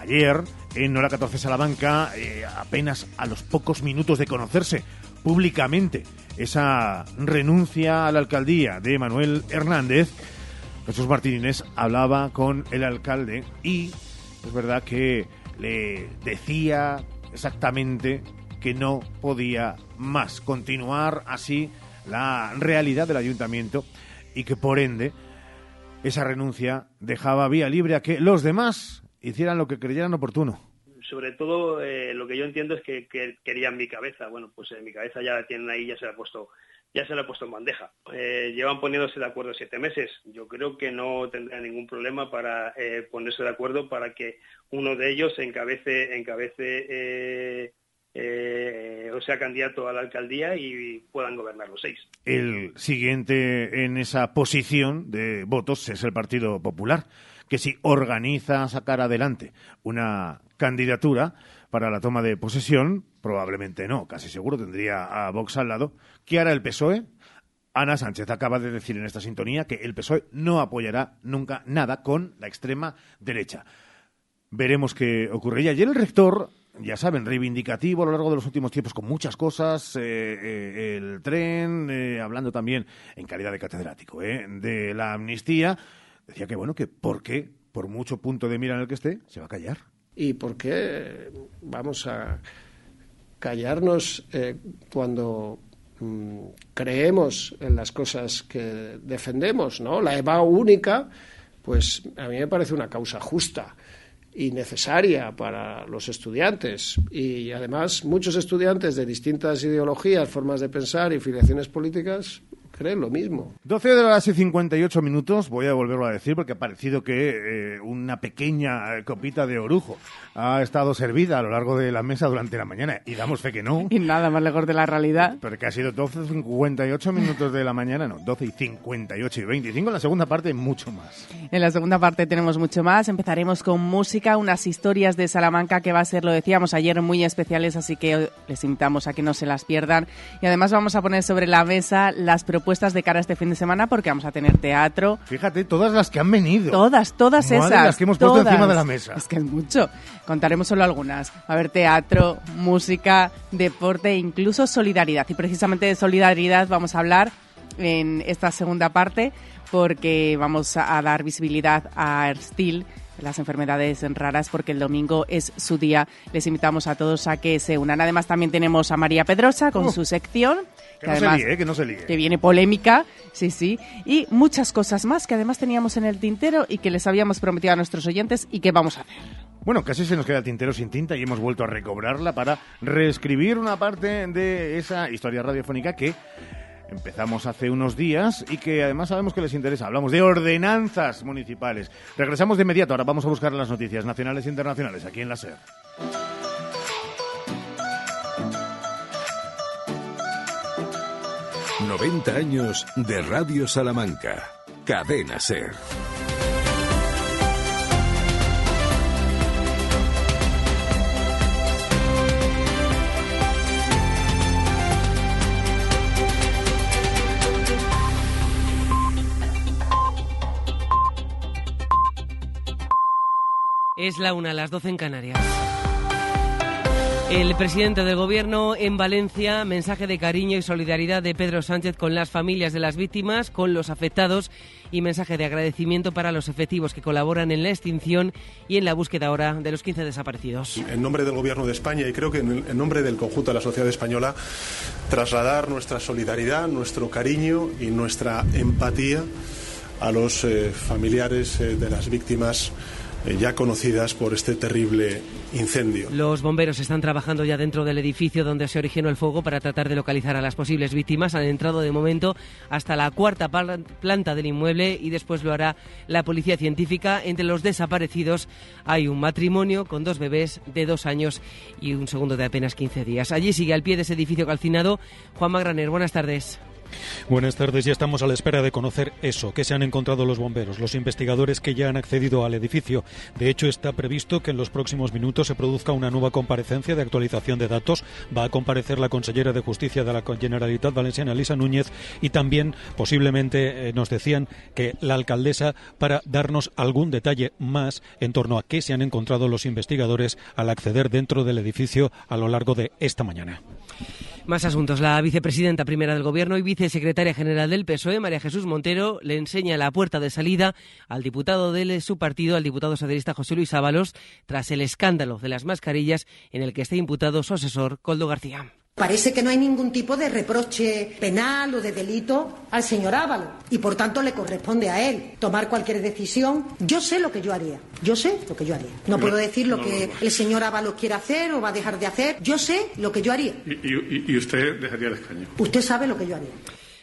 Ayer, en Hora 14 Salamanca, eh, apenas a los pocos minutos de conocerse públicamente esa renuncia a la alcaldía de Manuel Hernández, Jesús Martínez hablaba con el alcalde y es verdad que le decía exactamente que no podía más continuar así la realidad del ayuntamiento y que por ende esa renuncia dejaba vía libre a que los demás hicieran lo que creyeran oportuno. Sobre todo eh, lo que yo entiendo es que, que, querían mi cabeza. Bueno, pues en mi cabeza ya la tienen ahí, ya se la ha puesto ya se lo ha puesto en bandeja. Eh, llevan poniéndose de acuerdo siete meses. Yo creo que no tendrá ningún problema para eh, ponerse de acuerdo para que uno de ellos encabece, encabece eh, eh, o sea candidato a la alcaldía y puedan gobernar los seis. El siguiente en esa posición de votos es el Partido Popular, que si organiza sacar adelante una candidatura para la toma de posesión, probablemente no, casi seguro tendría a Vox al lado. ¿Qué hará el PSOE? Ana Sánchez acaba de decir en esta sintonía que el PSOE no apoyará nunca nada con la extrema derecha. Veremos qué ocurre. Y ayer el rector, ya saben, reivindicativo a lo largo de los últimos tiempos con muchas cosas, eh, eh, el tren, eh, hablando también en calidad de catedrático de la amnistía, decía que bueno, que por qué, por mucho punto de mira en el que esté, se va a callar. ¿Y por qué vamos a callarnos cuando mm, creemos en las cosas que defendemos, ¿no? La EVA única, pues a mí me parece una causa justa y necesaria para los estudiantes. Y además muchos estudiantes de distintas ideologías, formas de pensar y filiaciones políticas creen lo mismo. 12 de las y 58 minutos, voy a volverlo a decir porque ha parecido que eh, una pequeña eh, copita de orujo ha estado servida a lo largo de la mesa durante la mañana y damos fe que no. Y nada más lejos de la realidad. Pero que ha sido 12 y 58 minutos de la mañana, no, 12 y 58 y 25 en la segunda parte mucho más. En la segunda parte tenemos mucho más, empezaremos con música, unas historias de Salamanca que va a ser, lo decíamos ayer, muy especiales, así que les invitamos a que no se las pierdan. Y además vamos a poner sobre la mesa las propuestas de cara a este fin de semana porque vamos a tener teatro. Fíjate, todas las que han venido. Todas, todas esas. Las que hemos puesto encima de la mesa. Es que es mucho. Contaremos solo algunas. A haber teatro, música, deporte e incluso solidaridad. Y precisamente de solidaridad vamos a hablar en esta segunda parte porque vamos a dar visibilidad a Erstil las enfermedades raras porque el domingo es su día. Les invitamos a todos a que se unan. Además también tenemos a María Pedrosa con Uh. su sección. Que no se líe, eh, que no se líe. que viene polémica, sí, sí, y muchas cosas más que además teníamos en el tintero y que les habíamos prometido a nuestros oyentes y que vamos a hacer. Bueno, casi se nos queda el tintero sin tinta y hemos vuelto a recobrarla para reescribir una parte de esa historia radiofónica que empezamos hace unos días y que además sabemos que les interesa. Hablamos de ordenanzas municipales. Regresamos de inmediato. Ahora vamos a buscar las noticias nacionales e internacionales aquí en la SER. SER. 90 años de Radio Salamanca. Cadena Ser. Es la una, las 12 en Canarias. El presidente del Gobierno en Valencia, mensaje de cariño y solidaridad de Pedro Sánchez con las familias de las víctimas, con los afectados y mensaje de agradecimiento para los efectivos que colaboran en la extinción y en la búsqueda ahora de los 15 desaparecidos. En nombre del Gobierno de España y creo que en, nombre del conjunto de la sociedad española, trasladar nuestra solidaridad, nuestro cariño y nuestra empatía a los eh, familiares eh, de las víctimas ya conocidas por este terrible incendio. Los bomberos están trabajando ya dentro del edificio donde se originó el fuego para tratar de localizar a las posibles víctimas. Han entrado de momento hasta la cuarta planta del inmueble y después lo hará la policía científica. Entre los desaparecidos hay un matrimonio con dos bebés de dos años y un segundo de apenas 15 días. Allí sigue al pie de ese edificio calcinado Juan Magraner. Buenas tardes. Buenas tardes, ya estamos a la espera de conocer eso, que se han encontrado los bomberos, los investigadores que ya han accedido al edificio. De hecho, está previsto que en los próximos minutos se produzca una nueva comparecencia de actualización de datos. Va a comparecer la consellera de Justicia de la Generalitat Valenciana, Elisa Núñez, y también posiblemente eh, nos decían que la alcaldesa para darnos algún detalle más en torno a qué se han encontrado los investigadores al acceder dentro del edificio a lo largo de esta mañana. Más asuntos. La vicepresidenta primera del Gobierno y vicesecretaria general del PSOE, María Jesús Montero, le enseña la puerta de salida al diputado de su partido, al diputado socialista José Luis Ábalos, tras el escándalo de las mascarillas en el que está imputado su asesor, Coldo García. Parece que no hay ningún tipo de reproche penal o de delito al señor Ávalo y por tanto le corresponde a él tomar cualquier decisión. Yo sé lo que yo haría, yo sé lo que yo haría. No puedo decir lo que el señor Ávalo quiere hacer o va a dejar de hacer. Yo sé lo que yo haría. ¿Y, y, y usted dejaría el escaño? Usted sabe lo que yo haría.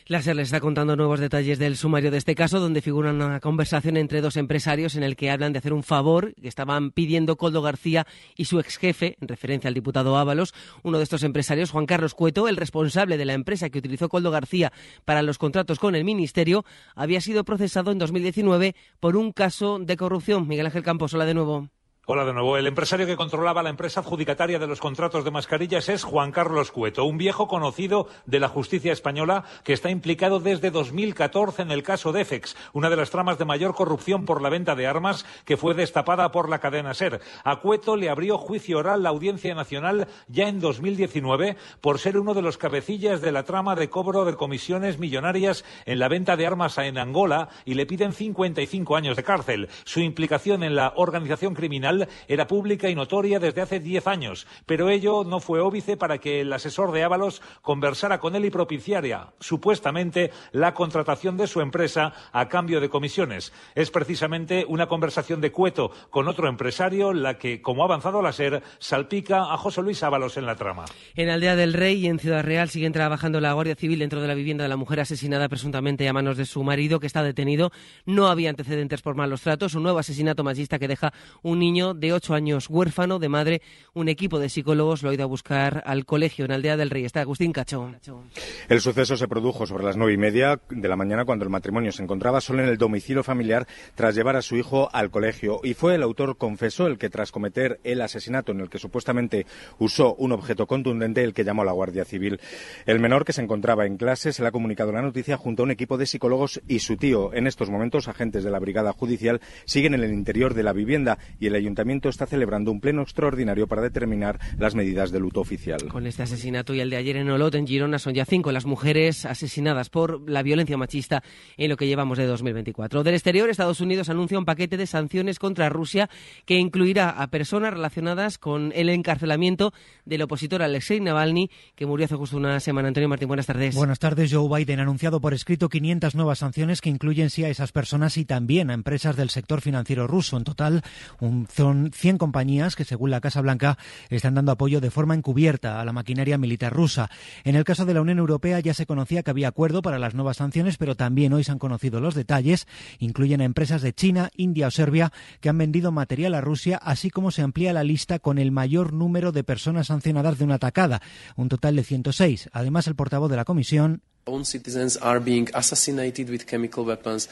La SER les está contando nuevos detalles del sumario de este caso, donde figura una conversación entre dos empresarios en el que hablan de hacer un favor que estaban pidiendo Coldo García y su ex jefe, en referencia al diputado Ábalos. Uno de estos empresarios, Juan Carlos Cueto, el responsable de la empresa que utilizó Coldo García para los contratos con el Ministerio, había sido procesado en 2019 por un caso de corrupción. Miguel Ángel Campos, hola de nuevo. Hola de nuevo. El empresario que controlaba la empresa adjudicataria de los contratos de mascarillas es Juan Carlos Cueto, un viejo conocido de la justicia española que está implicado desde 2014 en el caso Defex, una de las tramas de mayor corrupción por la venta de armas que fue destapada por la cadena SER. A Cueto le abrió juicio oral la Audiencia Nacional ya en 2019 por ser uno de los cabecillas de la trama de cobro de comisiones millonarias en la venta de armas en Angola y le piden 55 años de cárcel. Su implicación en la organización criminal era pública y notoria desde hace diez años, pero ello no fue óbice para que el asesor de Ábalos conversara con él y propiciara, supuestamente, la contratación de su empresa a cambio de comisiones. Es precisamente una conversación de Cueto con otro empresario la que, como ha avanzado la SER, salpica a José Luis Ábalos en la trama. En Aldea del Rey y en Ciudad Real siguen trabajando la Guardia Civil dentro de la vivienda de la mujer asesinada presuntamente a manos de su marido, que está detenido. No había antecedentes por malos tratos. Un nuevo asesinato machista que deja un niño de ocho años huérfano de madre. Un equipo de psicólogos lo ha ido a buscar al colegio en Aldea del Rey. Está Agustín Cacho. El suceso se produjo sobre las nueve y media de la mañana cuando el matrimonio se encontraba solo en el domicilio familiar tras llevar a su hijo al colegio. Y fue el autor confeso el que tras cometer el asesinato en el que supuestamente usó un objeto contundente el que llamó a la Guardia Civil. El menor que se encontraba en clase se le ha comunicado la noticia junto a un equipo de psicólogos y su tío. En estos momentos agentes de la Brigada Judicial siguen en el interior de la vivienda y el Ayuntamiento ayuntamiento está celebrando un pleno extraordinario para determinar las medidas de luto oficial. Con este asesinato y el de ayer en Olot, en Girona, son ya cinco las mujeres asesinadas por la violencia machista en lo que llevamos de 2024. Del exterior, Estados Unidos anuncia un paquete de sanciones contra Rusia que incluirá a personas relacionadas con el encarcelamiento del opositor Alexei Navalny, que murió hace justo una semana. Antonio Martín, buenas tardes. Buenas tardes. Joe Biden ha anunciado por escrito 500 nuevas sanciones que incluyen sí a esas personas y también a empresas del sector financiero ruso. En total, son 100 compañías que, según la Casa Blanca, están dando apoyo de forma encubierta a la maquinaria militar rusa. En el caso de la Unión Europea ya se conocía que había acuerdo para las nuevas sanciones, pero también hoy se han conocido los detalles. Incluyen a empresas de China, India o Serbia que han vendido material a Rusia, así como se amplía la lista con el mayor número de personas sancionadas de una atacada, un total de 106. Además, el portavoz de la Comisión,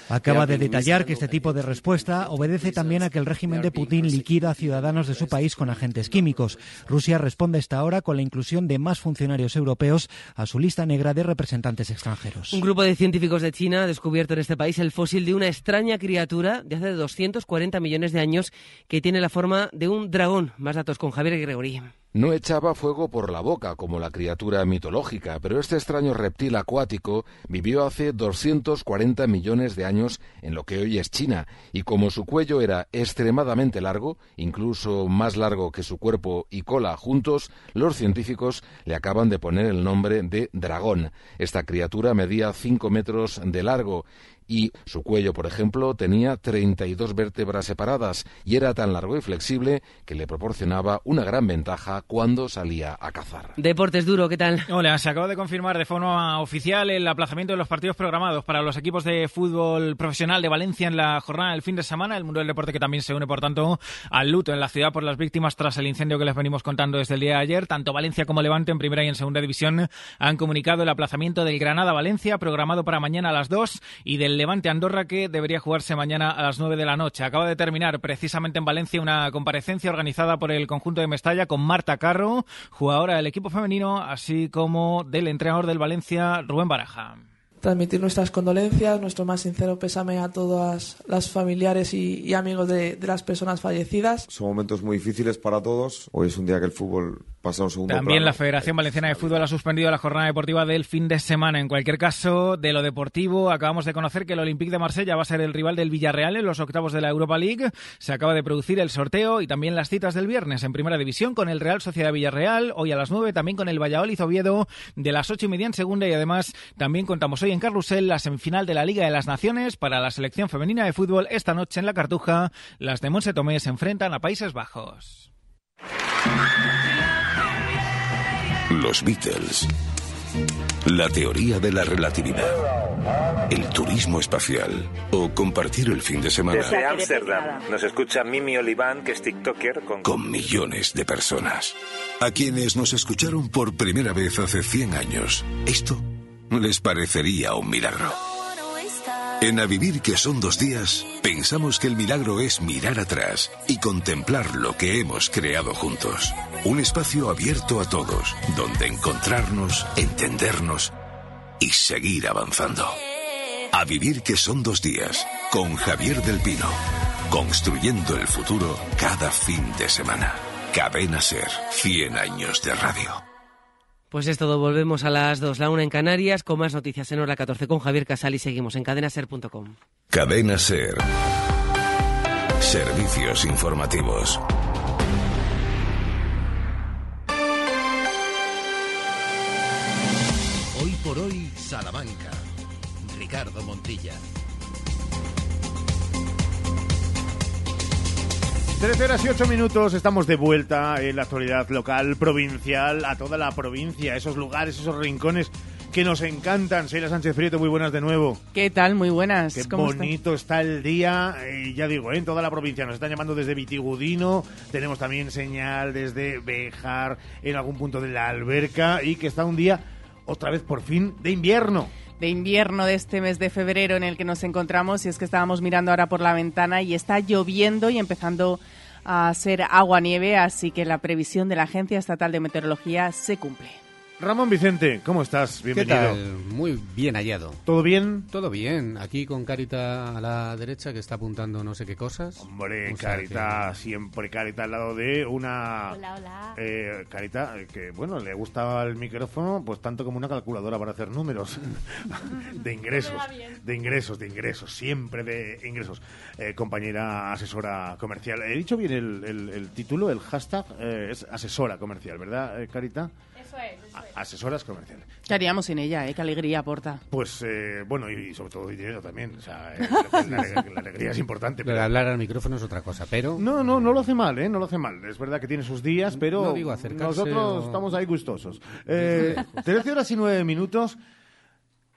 Acaba de detallar que este tipo de respuesta obedece también a que el régimen de Putin liquida a ciudadanos de su país con agentes químicos. Rusia responde esta hora con la inclusión de más funcionarios europeos a su lista negra de representantes extranjeros. Un grupo de científicos de China ha descubierto en este país el fósil de una extraña criatura de hace 240 millones de años que tiene la forma de un dragón. Más datos con Javier Gregory. No echaba fuego por la boca como la criatura mitológica, pero este extraño reptil acuático vivió hace 240 millones de años en lo que hoy es China, y como su cuello era extremadamente largo, incluso más largo que su cuerpo y cola juntos, los científicos le acaban de poner el nombre de dragón. Esta criatura medía 5 metros de largo y su cuello, por ejemplo, tenía 32 vértebras separadas y era tan largo y flexible que le proporcionaba una gran ventaja cuando salía a cazar. Deportes duro, ¿qué tal? Hola, se acaba de confirmar de forma oficial el aplazamiento de los partidos programados para los equipos de fútbol profesional de Valencia en la jornada del fin de semana, el mundo del deporte que también se une, por tanto, al luto en la ciudad por las víctimas tras el incendio que les venimos contando desde el día de ayer. Tanto Valencia como Levante en primera y en segunda división han comunicado el aplazamiento del Granada-Valencia programado para mañana a las 2 y del Levante Andorra que debería jugarse mañana a las 9 de la noche. Acaba de terminar precisamente en Valencia una comparecencia organizada por el conjunto de Mestalla con Marta Carro, jugadora del equipo femenino, así como del entrenador del Valencia, Rubén Baraja transmitir nuestras condolencias, nuestro más sincero pésame a todas las familiares y, amigos de, de, las personas fallecidas. Son momentos muy difíciles para todos. Hoy es un día que el fútbol también la Federación Valenciana de Fútbol ha suspendido la jornada deportiva del fin de semana. En cualquier caso, de lo deportivo, acabamos de conocer que el Olympique de Marsella va a ser el rival del Villarreal en los octavos de la Europa League. Se acaba de producir el sorteo y también las citas del viernes en Primera División con el Real Sociedad Villarreal, hoy a las 9, también con el Valladolid Oviedo de las 8 y media en segunda y además también contamos hoy en Carrusel la semifinal de la Liga de las Naciones para la selección femenina de fútbol. Esta noche en la Cartuja, las de Monse Tomé se enfrentan a Países Bajos. Los Beatles. La teoría de la relatividad. El turismo espacial. O compartir el fin de semana. Desde Ámsterdam nos escucha Mimi Oliván, que es TikToker con... Con millones de personas. A quienes nos escucharon por primera vez hace 100 años, esto les parecería un milagro. En A Vivir que son dos días, pensamos que el milagro es mirar atrás y contemplar lo que hemos creado juntos. Un espacio abierto a todos, donde encontrarnos, entendernos y seguir avanzando. A Vivir que son dos días, con Javier del Pino. Construyendo el futuro cada fin de semana. Cadena Ser, 100 años de radio. Pues es todo, volvemos a las 2, la 1 en Canarias, con más noticias en hora 14 con Javier Casal y seguimos en cadenaser.com. Cadena Ser. Servicios informativos. Salamanca. Ricardo Montilla. 13 horas y 8 minutos, estamos de vuelta en la actualidad local, provincial, a toda la provincia, esos lugares, esos rincones que nos encantan. Sheila Sánchez Frieto, muy buenas de nuevo. ¿Qué tal? Muy buenas. Qué bonito está? el día, y ya digo, en toda la provincia. Nos están llamando desde Vitigudino, tenemos también señal desde Bejar, en algún punto de la alberca, y que está un día, otra vez por fin, de invierno de invierno de este mes de febrero en el que nos encontramos y es que estábamos mirando ahora por la ventana y está lloviendo y empezando a ser agua-nieve, así que la previsión de la Agencia Estatal de Meteorología se cumple. Ramón Vicente, ¿cómo estás? Bienvenido. ¿Qué tal? Muy bien hallado. ¿Todo bien? Todo bien. Aquí con Carita a la derecha que está apuntando no sé qué cosas. Hombre, O sea Carita, siempre Carita al lado de una... Hola, hola. Eh, Carita, que bueno, le gusta el micrófono pues tanto como una calculadora para hacer números de ingresos, de ingresos, de ingresos, siempre de ingresos. Eh, compañera asesora comercial. He dicho bien el, el- el título, el hashtag eh, es asesora comercial, ¿verdad, eh, Carita? Eso es, eso es. Asesoras comerciales. ¿Qué haríamos sin ella, eh? Qué alegría aporta. Pues eh, bueno, y sobre todo dinero también. O sea, eh, la, alegría, la alegría es importante. Pero hablar al micrófono es otra cosa, pero... No, no, no lo hace mal, ¿eh? No lo hace mal. Es verdad que tiene sus días, pero No digo acercarse nosotros o- estamos ahí gustosos. Eh, 13 horas y 9 minutos.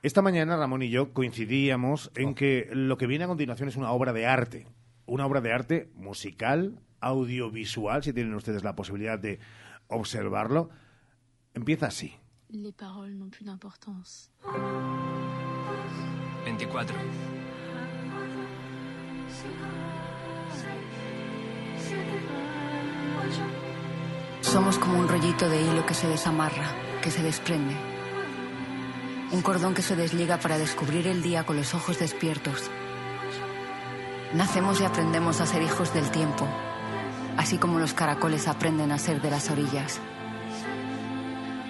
Esta mañana Ramón y yo coincidíamos en que lo que viene a continuación es una obra de arte. Una obra de arte musical, audiovisual, si tienen ustedes la posibilidad de observarlo. Empieza así. Les paroles n'ont plus d'importance. 24. Somos como un rollito de hilo que se desamarra, que se desprende. Un cordón que se desliga para descubrir el día con los ojos despiertos. Nacemos y aprendemos a ser hijos del tiempo, así como los caracoles aprenden a ser de las orillas.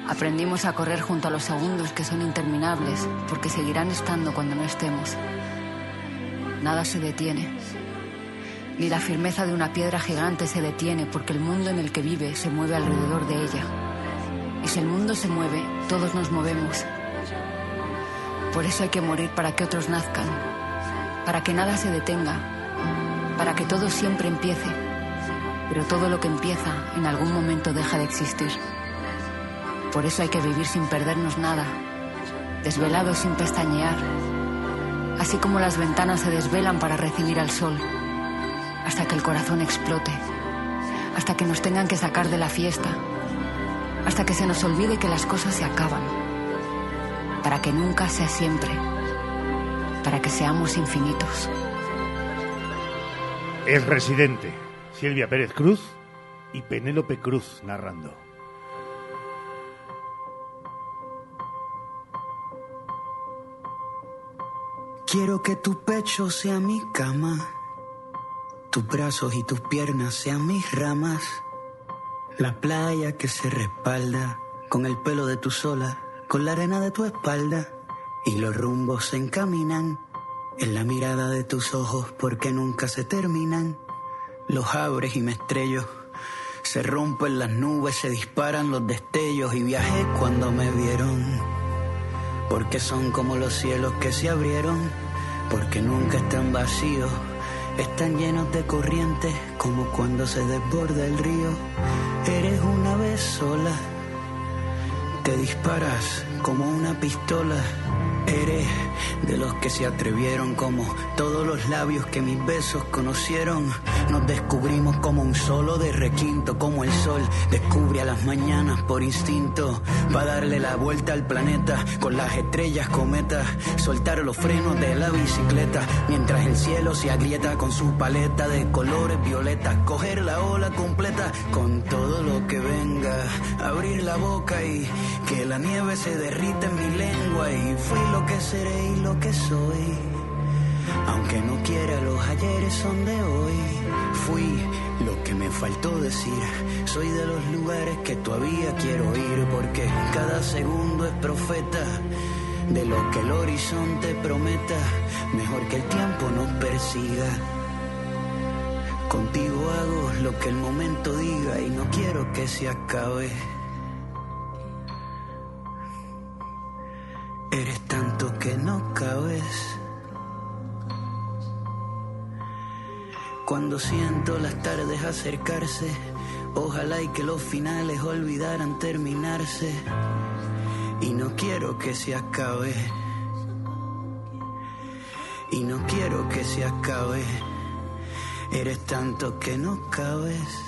Aprendimos a correr junto a los segundos que son interminables, porque seguirán estando cuando no estemos. Nada se detiene. Ni la firmeza de una piedra gigante se detiene porque el mundo en el que vive se mueve alrededor de ella. Y si el mundo se mueve, todos nos movemos. Por eso hay que morir para que otros nazcan, para que nada se detenga, para que todo siempre empiece. Pero todo lo que empieza en algún momento deja de existir. Por eso hay que vivir sin perdernos nada, desvelados sin pestañear, así como las ventanas se desvelan para recibir al sol. Hasta que el corazón explote, hasta que nos tengan que sacar de la fiesta, hasta que se nos olvide que las cosas se acaban, para que nunca sea siempre, para que seamos infinitos. Es residente. Silvia Pérez Cruz y Penélope Cruz narrando. Quiero que tu pecho sea mi cama, tus brazos y tus piernas sean mis ramas, la playa que se respalda con el pelo de tu sola, con la arena de tu espalda, y los rumbos se encaminan en la mirada de tus ojos porque nunca se terminan. Los abres y me estrello, se rompen las nubes, se disparan los destellos y viajé cuando me vieron porque son como los cielos que se abrieron, porque nunca están vacíos, están llenos de corrientes como cuando se desborda el río. Eres una vez sola, te disparas como una pistola. Eres de los que se atrevieron como todos los labios que mis besos conocieron. Nos descubrimos como un solo de requinto, como el sol descubre a las mañanas por instinto. Va a darle la vuelta al planeta con las estrellas cometas. Soltar los frenos de la bicicleta mientras el cielo se agrieta con su paleta de colores violetas. Coger la ola completa con todo lo que venga. Abrir la boca y que la nieve se derrita en mi lengua. Y fui lo que seré y lo que soy. Aunque no quiera, los ayeres son de hoy. Fui lo que me faltó decir. Soy de los lugares que todavía quiero ir. Porque cada segundo es profeta. De lo que el horizonte prometa. Mejor que el tiempo nos persiga. Contigo hago lo que el momento diga y no quiero que se acabe. Eres tanto que no cabes. Cuando siento las tardes acercarse, ojalá y que los finales olvidaran terminarse. Y no quiero que se acabe. Y no quiero que se acabe. Eres tanto que no cabes.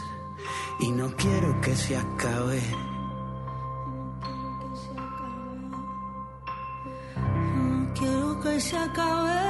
Y no quiero que se acabe. Quiero que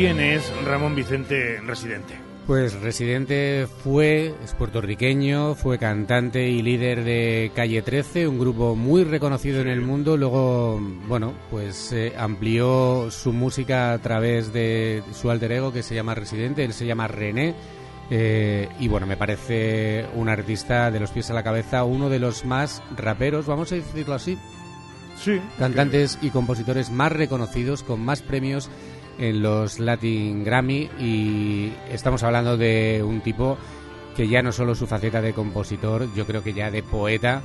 ¿Quién es Ramón Vicente Residente? Pues Residente fue, es puertorriqueño, fue cantante y líder de Calle 13, un grupo muy reconocido en el mundo. Luego, bueno, pues eh, amplió su música a través de su alter ego que se llama Residente, él se llama René. eh, y bueno, me parece un artista de los pies a la cabeza, uno de los más raperos, vamos a decirlo así, Sí. cantantes y compositores más reconocidos, con más premios en los Latin Grammy y estamos hablando de un tipo que ya no solo su faceta de compositor, yo creo que ya de poeta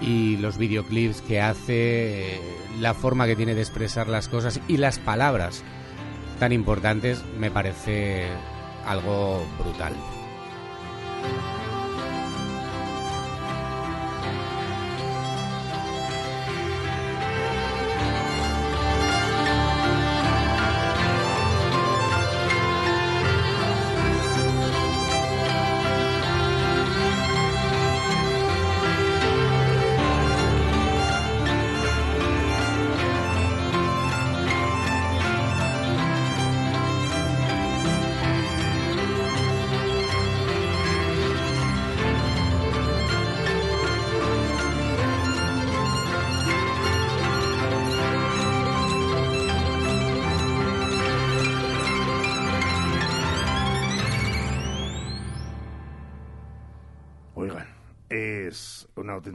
y los videoclips que hace, eh, la forma que tiene de expresar las cosas y las palabras tan importantes me parece algo brutal.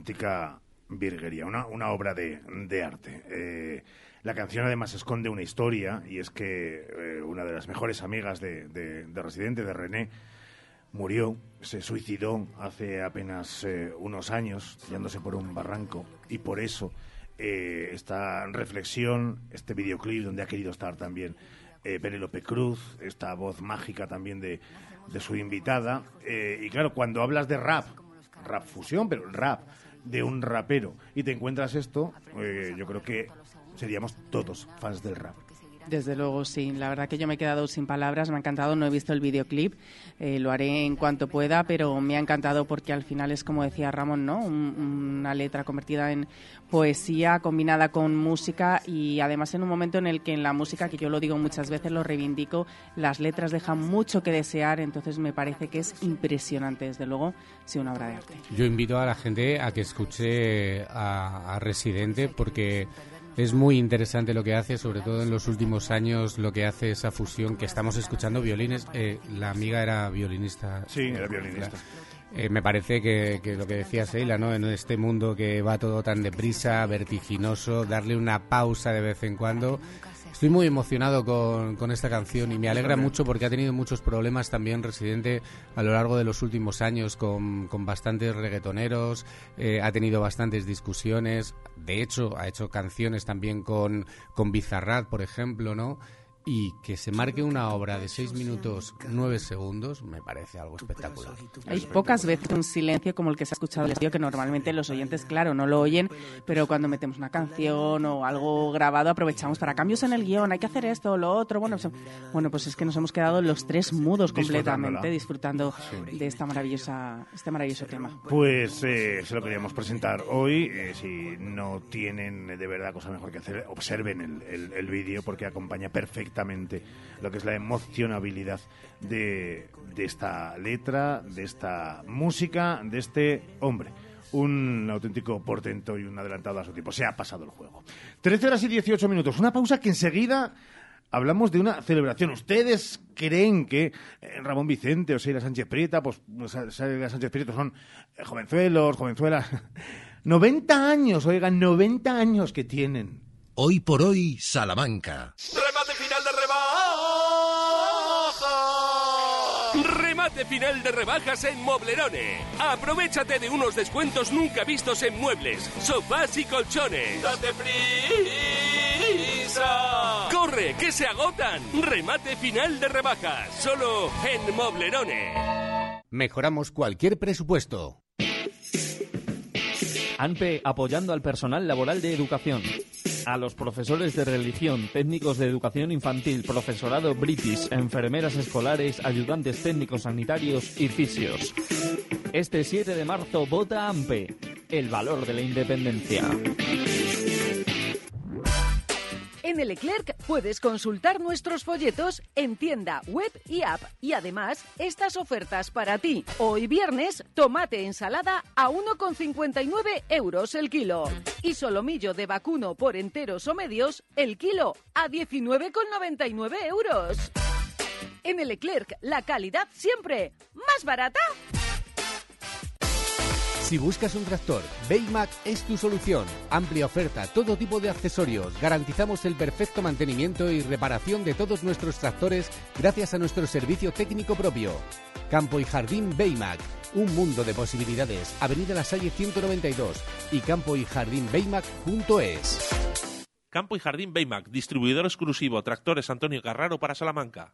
Auténtica una, obra de, arte. Eh, la canción además esconde una historia y es que eh, una de las mejores amigas de, de- de Residente, de René, murió, se suicidó hace apenas eh, unos años, tirándose por un barranco y por eso esta reflexión, este videoclip donde ha querido estar también Penélope Cruz, esta voz mágica también de, de su invitada. y claro, cuando hablas de rap, rap fusión, pero rap de un rapero, y te encuentras esto, eh, yo creo que seríamos todos fans del rap. Desde luego, sí. La verdad que yo me he quedado sin palabras. Me ha encantado. No he visto el videoclip. Eh, lo haré en cuanto pueda, pero me ha encantado porque al final es como decía Ramón, ¿no? Un- una letra convertida en poesía combinada con música y además en un momento en el que en la música, que yo lo digo muchas veces, lo reivindico, las letras dejan mucho que desear. Entonces me parece que es impresionante, desde luego, sí, una obra de arte. Yo invito a la gente a que escuche a Residente porque es muy interesante lo que hace, sobre todo en los últimos años, lo que hace esa fusión que estamos escuchando violines. Eh, la amiga era violinista. Sí, era violinista. Eh, me parece que, que lo que decía Seila, ¿no? En este mundo que va todo tan deprisa, vertiginoso, darle una pausa de vez en cuando. Estoy muy emocionado con, con esta canción y me alegra mucho porque ha tenido muchos problemas también Residente a lo largo de los últimos años con, con bastantes reggaetoneros, eh, ha tenido bastantes discusiones, de hecho ha hecho canciones también con, con Bizarrat, por ejemplo, ¿no? Y que se marque una obra de 6 minutos 9 segundos me parece algo espectacular. Hay pocas veces un silencio como el que se ha escuchado el estudio, que normalmente los oyentes, claro, no lo oyen, pero cuando metemos una canción o algo grabado aprovechamos para cambios en el guion, hay que hacer esto, lo otro. Bueno, pues, bueno, pues es que nos hemos quedado los tres mudos completamente disfrutando de esta maravillosa, este maravilloso tema. Pues eh, se lo queríamos presentar hoy. eh, si no tienen de verdad cosa mejor que hacer, observen el, el- el vídeo porque acompaña perfectamente lo que es la emocionabilidad de, de esta letra, de esta música, de este hombre. Un auténtico portento y un adelantado a su tiempo. Se ha pasado el juego. 13 horas y 18 minutos. Una pausa que enseguida hablamos de una celebración. ¿Ustedes creen que eh, Ramón Vicente o Sheila Sánchez Prieta, pues Sánchez Prieto son eh, jovenzuelos, jovenzuelas? 90 años, oigan, 90 años que tienen. Hoy por hoy, Salamanca. Remate final de rebajas en Moblerone. Aprovechate de unos descuentos nunca vistos en muebles, sofás y colchones. ¡Date prisa! ¡Corre, que se agotan! Remate final de rebajas. Solo en Moblerone. Mejoramos cualquier presupuesto. ANPE apoyando al personal laboral de educación. A los profesores de religión, técnicos de educación infantil, profesorado british, enfermeras escolares, ayudantes técnicos sanitarios y fisios. Este 7 de marzo vota AMPE, el valor de la independencia. En el Leclerc puedes consultar nuestros folletos en tienda, web y app. Y además, estas ofertas para ti. Hoy viernes, tomate ensalada a 1,59 euros el kilo. Y solomillo de vacuno por enteros o medios, el kilo a 19,99 euros. En el Leclerc, la calidad siempre más barata. Si buscas un tractor, Baymac es tu solución. Amplia oferta, todo tipo de accesorios. Garantizamos el perfecto mantenimiento y reparación de todos nuestros tractores gracias a nuestro servicio técnico propio. Campo y Jardín Baymac. Un mundo de posibilidades. Avenida La Salle 192 y campo y jardín Baymac.es. Campo y Jardín Baymac, distribuidor exclusivo, tractores Antonio Carraro para Salamanca.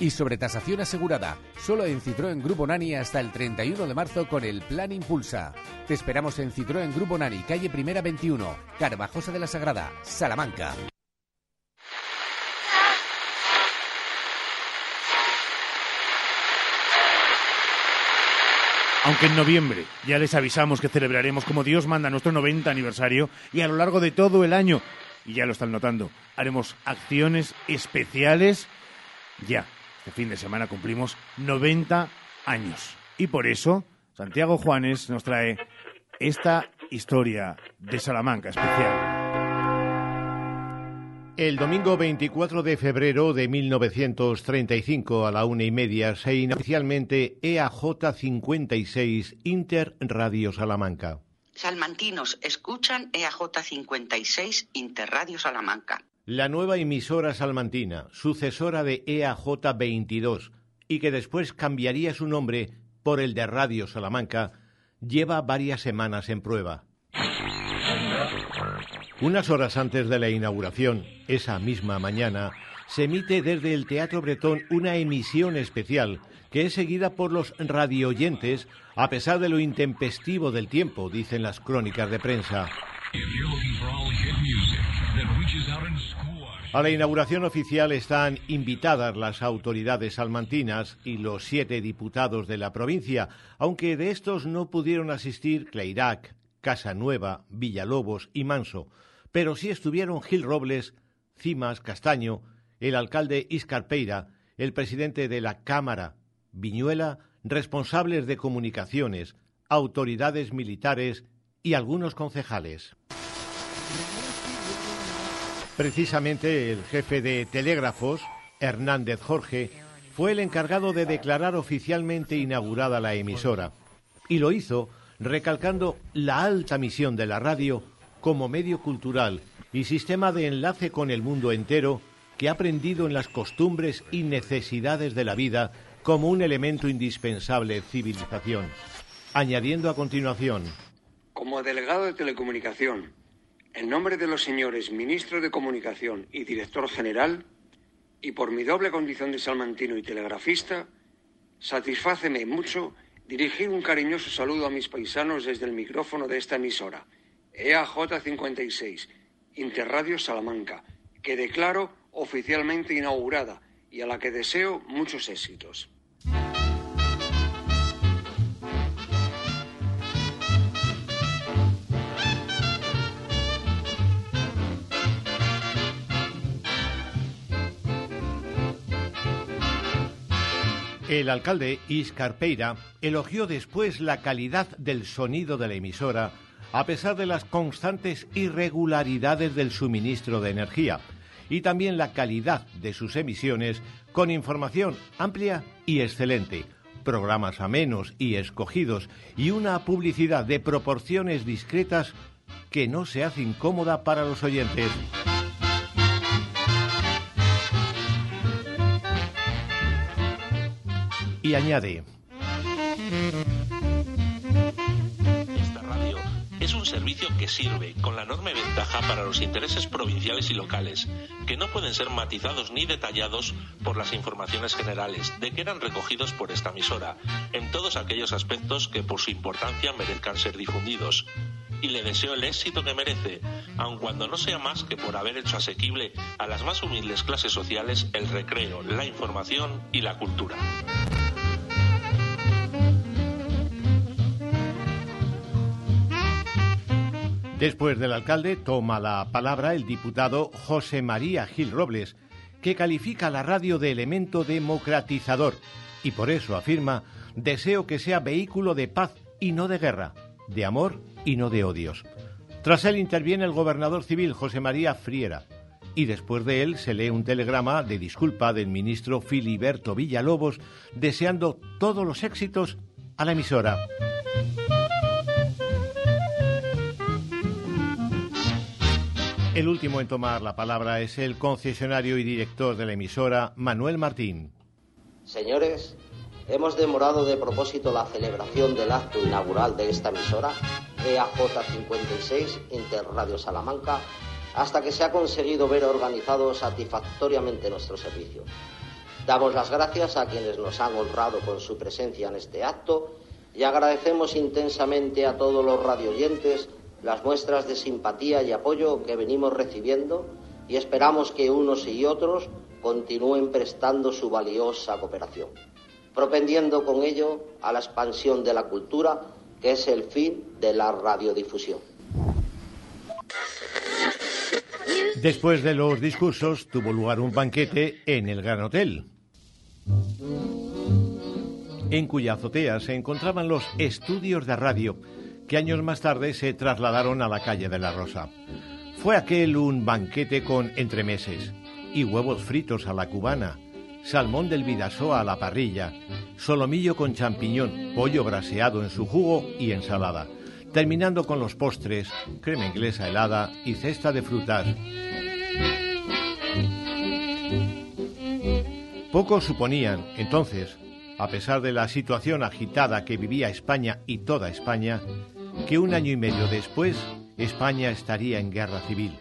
Y sobre tasación asegurada. Solo en Citroën Grupo Nani hasta el 31 de marzo con el Plan Impulsa. Te esperamos en Citroën Grupo Nani, calle Primera 21, Carvajosa de la Sagrada, Salamanca. Aunque en noviembre ya les avisamos que celebraremos como Dios manda nuestro 90 aniversario y a lo largo de todo el año, y ya lo están notando, haremos acciones especiales. Ya, este fin de semana cumplimos 90 años. Y por eso, Santiago Juanes nos trae esta historia de Salamanca especial. El domingo 24 de febrero de 1935 a la una y media se inauguró oficialmente E EAJ 56 Inter Radio Salamanca. Salmantinos escuchan E EAJ 56 Interradio Salamanca. La nueva emisora salmantina, sucesora de E EAJ 22 y que después cambiaría su nombre por el de Radio Salamanca, lleva varias semanas en prueba. Unas horas antes de la inauguración, esa misma mañana, se emite desde el Teatro Bretón una emisión especial que es seguida por los radioyentes a pesar de lo intempestivo del tiempo, dicen las crónicas de prensa. A la inauguración oficial están invitadas las autoridades salmantinas y los siete diputados de la provincia, aunque de estos no pudieron asistir Cleirac, Casanueva, Villalobos y Manso, pero sí estuvieron Gil Robles, Cimas, Castaño, el alcalde Iscarpeira, el presidente de la Cámara, Viñuela, responsables de comunicaciones, autoridades militares y algunos concejales. Precisamente el jefe de telégrafos, Hernández Jorge, fue el encargado de declarar oficialmente inaugurada la emisora. Y lo hizo recalcando la alta misión de la radio como medio cultural y sistema de enlace con el mundo entero que ha aprendido en las costumbres y necesidades de la vida como un elemento indispensable de civilización, añadiendo a continuación. Como delegado de telecomunicación, en nombre de los señores ministro de Comunicación y director general, y por mi doble condición de salmantino y telegrafista, satisfáceme mucho dirigir un cariñoso saludo a mis paisanos desde el micrófono de esta emisora, EAJ 56, Interradio Salamanca, que declaro oficialmente inaugurada y a la que deseo muchos éxitos. El alcalde Iscarpeira elogió después la calidad del sonido de la emisora a pesar de las constantes irregularidades del suministro de energía y también la calidad de sus emisiones con información amplia y excelente, programas amenos y escogidos y una publicidad de proporciones discretas que no se hace incómoda para los oyentes. Añade. Esta radio es un servicio que sirve con la enorme ventaja para los intereses provinciales y locales, que no pueden ser matizados ni detallados por las informaciones generales de que eran recogidos por esta emisora, en todos aquellos aspectos que por su importancia merezcan ser difundidos. Y le deseo el éxito que merece, aun cuando no sea más que por haber hecho asequible a las más humildes clases sociales el recreo, la información y la cultura. Después del alcalde toma la palabra el diputado José María Gil Robles, que califica la radio de elemento democratizador y por eso afirma deseo que sea vehículo de paz y no de guerra, de amor y no de odios. Tras él interviene el gobernador civil José María Friera y después de él se lee un telegrama de disculpa del ministro Filiberto Villalobos deseando todos los éxitos a la emisora. El último en tomar la palabra es el concesionario y director de la emisora, Manuel Martín. Señores, hemos demorado de propósito la celebración del acto inaugural de esta emisora, EAJ 56, Interradio Salamanca, hasta que se ha conseguido ver organizado satisfactoriamente nuestro servicio. Damos las gracias a quienes nos han honrado con su presencia en este acto y agradecemos intensamente a todos los radioyentes las muestras de simpatía y apoyo que venimos recibiendo y esperamos que unos y otros continúen prestando su valiosa cooperación, propendiendo con ello a la expansión de la cultura, que es el fin de la radiodifusión. Después de los discursos tuvo lugar un banquete en el Gran Hotel, en cuya azotea se encontraban los estudios de radio que años más tarde se trasladaron a la calle de la Rosa. Fue aquel un banquete con entremeses y huevos fritos a la cubana, salmón del Vidasoa a la parrilla, solomillo con champiñón, pollo braseado en su jugo y ensalada, terminando con los postres, crema inglesa helada y cesta de frutas. Pocos suponían, entonces, a pesar de la situación agitada que vivía España y toda España, que un año y medio después España estaría en guerra civil.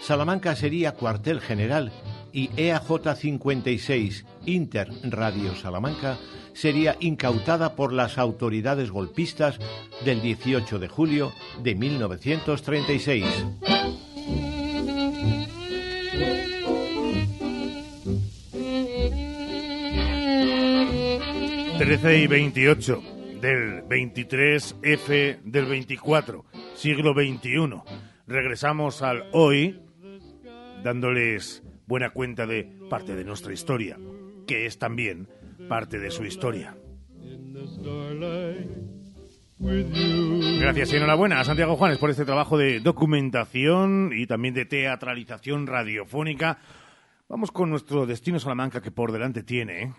Salamanca sería cuartel general y EAJ 56 Inter Radio Salamanca sería incautada por las autoridades golpistas del 18 de julio de 1936. Trece y 28 del 23F del 24, siglo XXI. Regresamos al hoy dándoles buena cuenta de parte de nuestra historia, que es también parte de su historia. Gracias y enhorabuena a Santiago Juanes por este trabajo de documentación y también de teatralización radiofónica. Vamos con nuestro destino Salamanca que por delante tiene. ¿eh?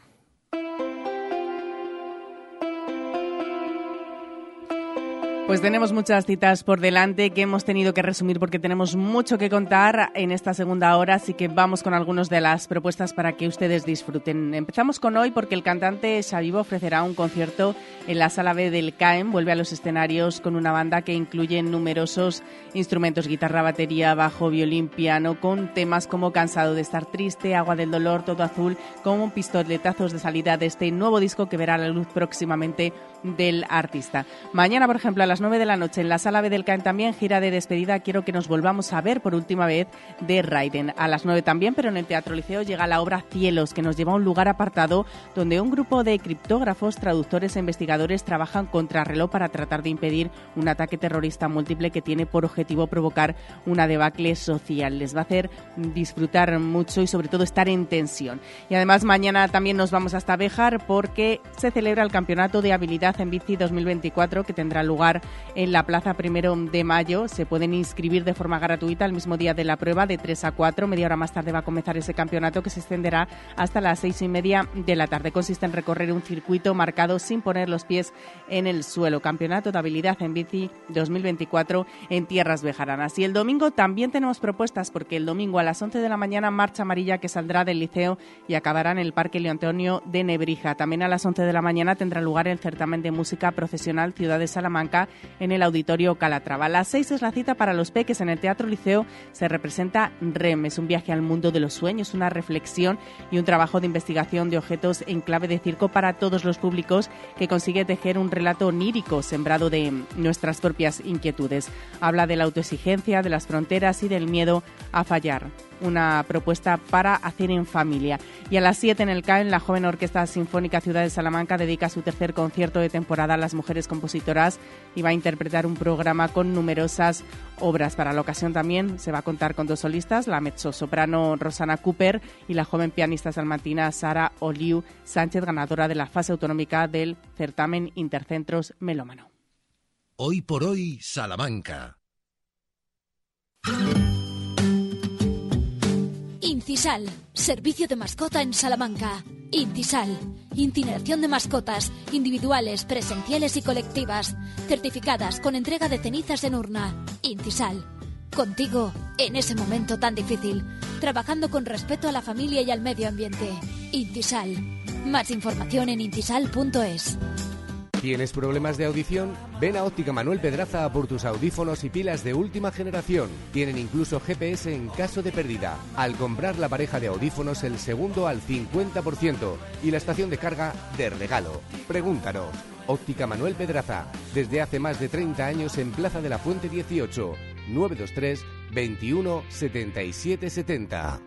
Pues tenemos muchas citas por delante que hemos tenido que resumir porque tenemos mucho que contar en esta segunda hora, así que vamos con algunas de las propuestas para que ustedes disfruten. Empezamos con hoy porque el cantante Xavivo ofrecerá un concierto en la sala B del CAEM, vuelve a los escenarios con una banda que incluye numerosos instrumentos, guitarra, batería, bajo, violín, piano, con temas como Cansado de estar triste, Agua del dolor, Todo azul, como pistoletazos de salida de este nuevo disco que verá la luz próximamente del artista. Mañana, por ejemplo, a las 9 de la noche en la sala B del CAEN también gira de despedida. Quiero que nos volvamos a ver por última vez de Raiden. A las 9 también, pero en el Teatro Liceo llega la obra Cielos, que nos lleva a un lugar apartado donde un grupo de criptógrafos, traductores e investigadores trabajan contra reloj para tratar de impedir un ataque terrorista múltiple que tiene por objetivo provocar una debacle social. Les va a hacer disfrutar mucho y sobre todo estar en tensión. Y además mañana también nos vamos hasta Bejar porque se celebra el Campeonato de Habilidad en Bici 2024 que tendrá lugar en la Plaza Primero de Mayo. Se pueden inscribir de forma gratuita el mismo día de la prueba, de 3 a 4. Media hora más tarde va a comenzar ese campeonato que se extenderá hasta las seis y media de la tarde. Consiste en recorrer un circuito marcado sin poner los pies en el suelo. Campeonato de Habilidad en Bici 2024 en Tierras Bejaranas. Y el domingo también tenemos propuestas porque el domingo a las 11 de la mañana marcha amarilla que saldrá del liceo y acabará en el Parque Leontonio de Nebrija. También a las 11 de la mañana tendrá lugar el certamen de música profesional Ciudad de Salamanca en el Auditorio Calatrava. Las 6 es la cita para los peques en el Teatro Liceo. Se representa REM. Es un viaje al mundo de los sueños, una reflexión y un trabajo de investigación de objetos en clave de circo para todos los públicos que consigue tejer un relato onírico sembrado de nuestras propias inquietudes. Habla de la autoexigencia, de las fronteras y del miedo a fallar una propuesta para hacer en familia. Y a las 7 en el CAEN, la joven Orquesta Sinfónica Ciudad de Salamanca dedica su tercer concierto de temporada a las mujeres compositoras y va a interpretar un programa con numerosas obras. Para la ocasión también se va a contar con dos solistas, la mezzo-soprano Rosana Cooper y la joven pianista salmantina Sara Oliu Sánchez, ganadora de la fase autonómica del certamen Intercentros Melómano. Hoy por hoy, Salamanca. Intisal, servicio de mascota en Salamanca. Intisal, incineración de mascotas, individuales, presenciales y colectivas, certificadas con entrega de cenizas en urna. Intisal, contigo en ese momento tan difícil, trabajando con respeto a la familia y al medio ambiente. Intisal, más información en intisal.es. ¿Tienes problemas de audición? Ven a Óptica Manuel Pedraza por tus audífonos y pilas de última generación. Tienen incluso GPS en caso de pérdida. Al comprar la pareja de audífonos, el segundo al 50% y la estación de carga de regalo. Pregúntanos. Óptica Manuel Pedraza, desde hace más de 30 años en Plaza de la Fuente 18, 923 21 77 70.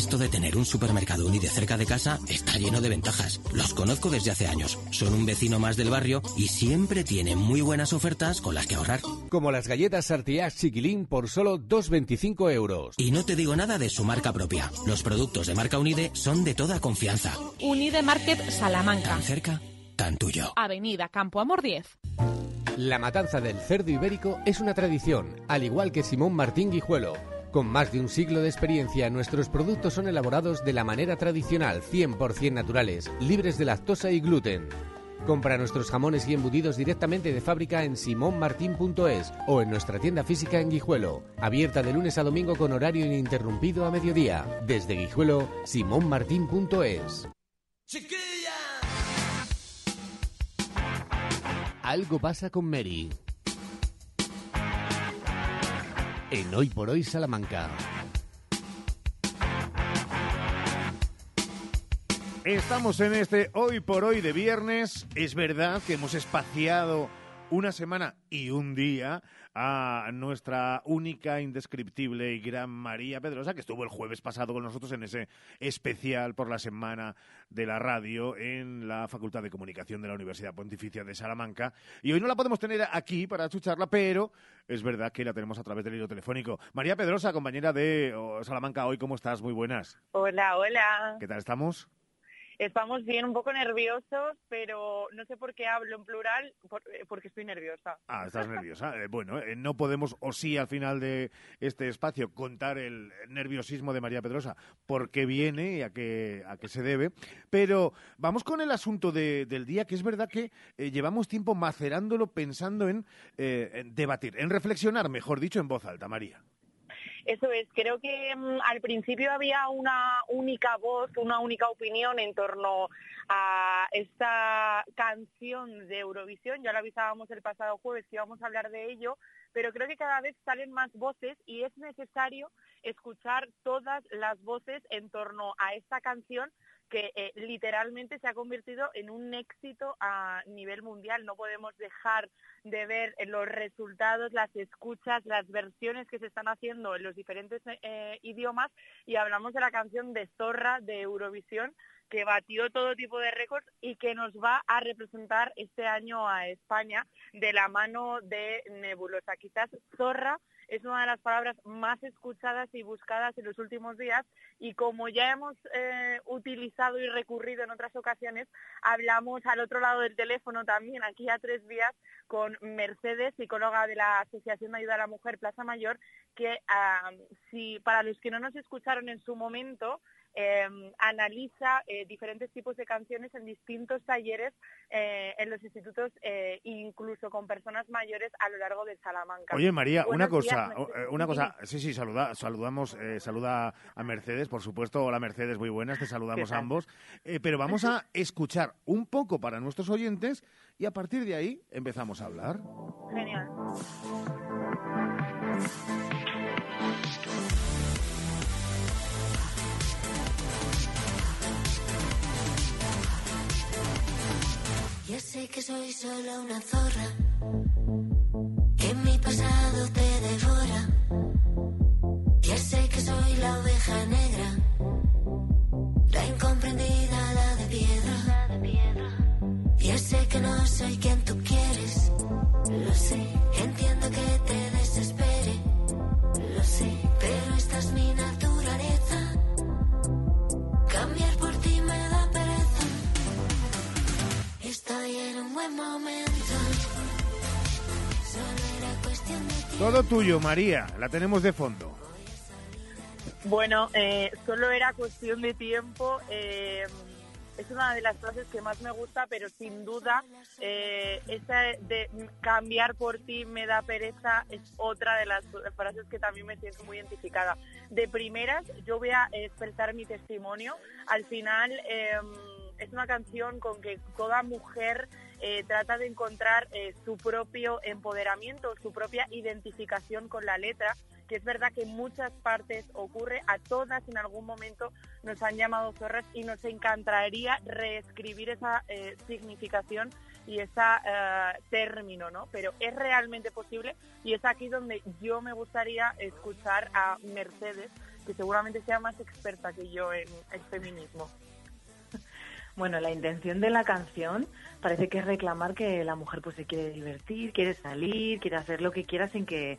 Esto de tener un supermercado Uni de cerca de casa está lleno de ventajas. Los conozco desde hace años. Son un vecino más del barrio y siempre tienen muy buenas ofertas con las que ahorrar. Como las galletas Sartiac Chiquilín por solo 2,25 euros. Y no te digo nada de su marca propia. Los productos de marca Unide son de toda confianza. Unide Market Salamanca. Tan cerca, tan tuyo. Avenida Campo Amor 10. La matanza del cerdo ibérico es una tradición, al igual que Simón Martín Guijuelo. Con más de un siglo de experiencia, nuestros productos son elaborados de la manera tradicional, 100% naturales, libres de lactosa y gluten. Compra nuestros jamones y embutidos directamente de fábrica en simonmartin.es o en nuestra tienda física en Guijuelo, abierta de lunes a domingo con horario ininterrumpido a mediodía. Desde Guijuelo, simonmartin.es. Algo pasa con Mary. En Hoy por Hoy Salamanca. Estamos en este Hoy por Hoy de viernes. Es verdad que hemos espaciado una semana y un día a nuestra única, indescriptible y gran María Pedrosa, que estuvo el jueves pasado con nosotros en ese especial por la semana de la radio en la Facultad de Comunicación de la Universidad Pontificia de Salamanca. Y hoy no la podemos tener aquí para escucharla, pero es verdad que la tenemos a través del hilo telefónico. María Pedrosa, compañera de oh, Salamanca Hoy, ¿cómo estás? Muy buenas. Hola, hola. ¿Qué tal estamos? Estamos bien, un poco nerviosos, pero no sé por qué hablo en plural, por- eh, porque estoy nerviosa. Ah, estás nerviosa. Eh, bueno, eh, no podemos, o sí, al final de este espacio, contar el nerviosismo de María Pedrosa, por qué viene y a qué, a qué se debe. Pero vamos con el asunto de- del día, que es verdad que llevamos tiempo macerándolo, pensando en, en debatir, en reflexionar, mejor dicho, en voz alta, María. Eso es, creo que mm, al principio había una única voz, una única opinión en torno a esta canción de Eurovisión. Ya lo avisábamos el pasado jueves que íbamos a hablar de ello, pero creo que cada vez salen más voces y es necesario escuchar todas las voces en torno a esta canción que eh, literalmente se ha convertido en un éxito a nivel mundial. No podemos dejar de ver los resultados, las escuchas, las versiones que se están haciendo en los diferentes eh, idiomas y hablamos de la canción de Zorra de Eurovisión que batió todo tipo de récords y que nos va a representar este año a España de la mano de Nebulosa. Quizás Zorra es una de las palabras más escuchadas y buscadas en los últimos días. Y como ya hemos eh, utilizado y recurrido en otras ocasiones, hablamos al otro lado del teléfono también, aquí a tres vías, con Mercedes, psicóloga de la Asociación de Ayuda a la Mujer Plaza Mayor, que ah, si para los que no nos escucharon en su momento, eh, analiza eh, diferentes tipos de canciones en distintos talleres eh, en los institutos, eh, incluso con personas mayores a lo largo de Salamanca. Oye, María, una Buenos cosa, una cosa, sí, sí, saluda, saludamos, saluda a Mercedes, por supuesto. Hola, Mercedes, muy buenas, te saludamos ambos. Pero vamos a escuchar un poco para nuestros oyentes y a partir de ahí empezamos a hablar. Genial. Ya sé que soy solo una zorra, que mi pasado te devora. Ya sé que soy la oveja negra, la incomprendida, la de piedra. Ya sé que no soy quien tú quieres, lo sé. Buen momento. Solo era cuestión de tiempo. Todo tuyo, María, la tenemos de fondo. Bueno, eh, solo era cuestión de tiempo. eh, es una de las frases que más me gusta, pero sin duda eh, esa de cambiar por ti me da pereza es otra de las frases que también me siento muy identificada. De primeras, yo voy a expresar mi testimonio. Al final eh, es una canción con que toda mujer eh, trata de encontrar eh, su propio empoderamiento, su propia identificación con la letra, que es verdad que en muchas partes ocurre, a todas en algún momento nos han llamado zorras y nos encantaría reescribir esa eh, significación y ese término, ¿no? Pero es realmente posible y es aquí donde yo me gustaría escuchar a Mercedes, que seguramente sea más experta que yo en el feminismo. Bueno, la intención de la canción parece que es reclamar que la mujer pues se quiere divertir, quiere salir, quiere hacer lo que quiera sin que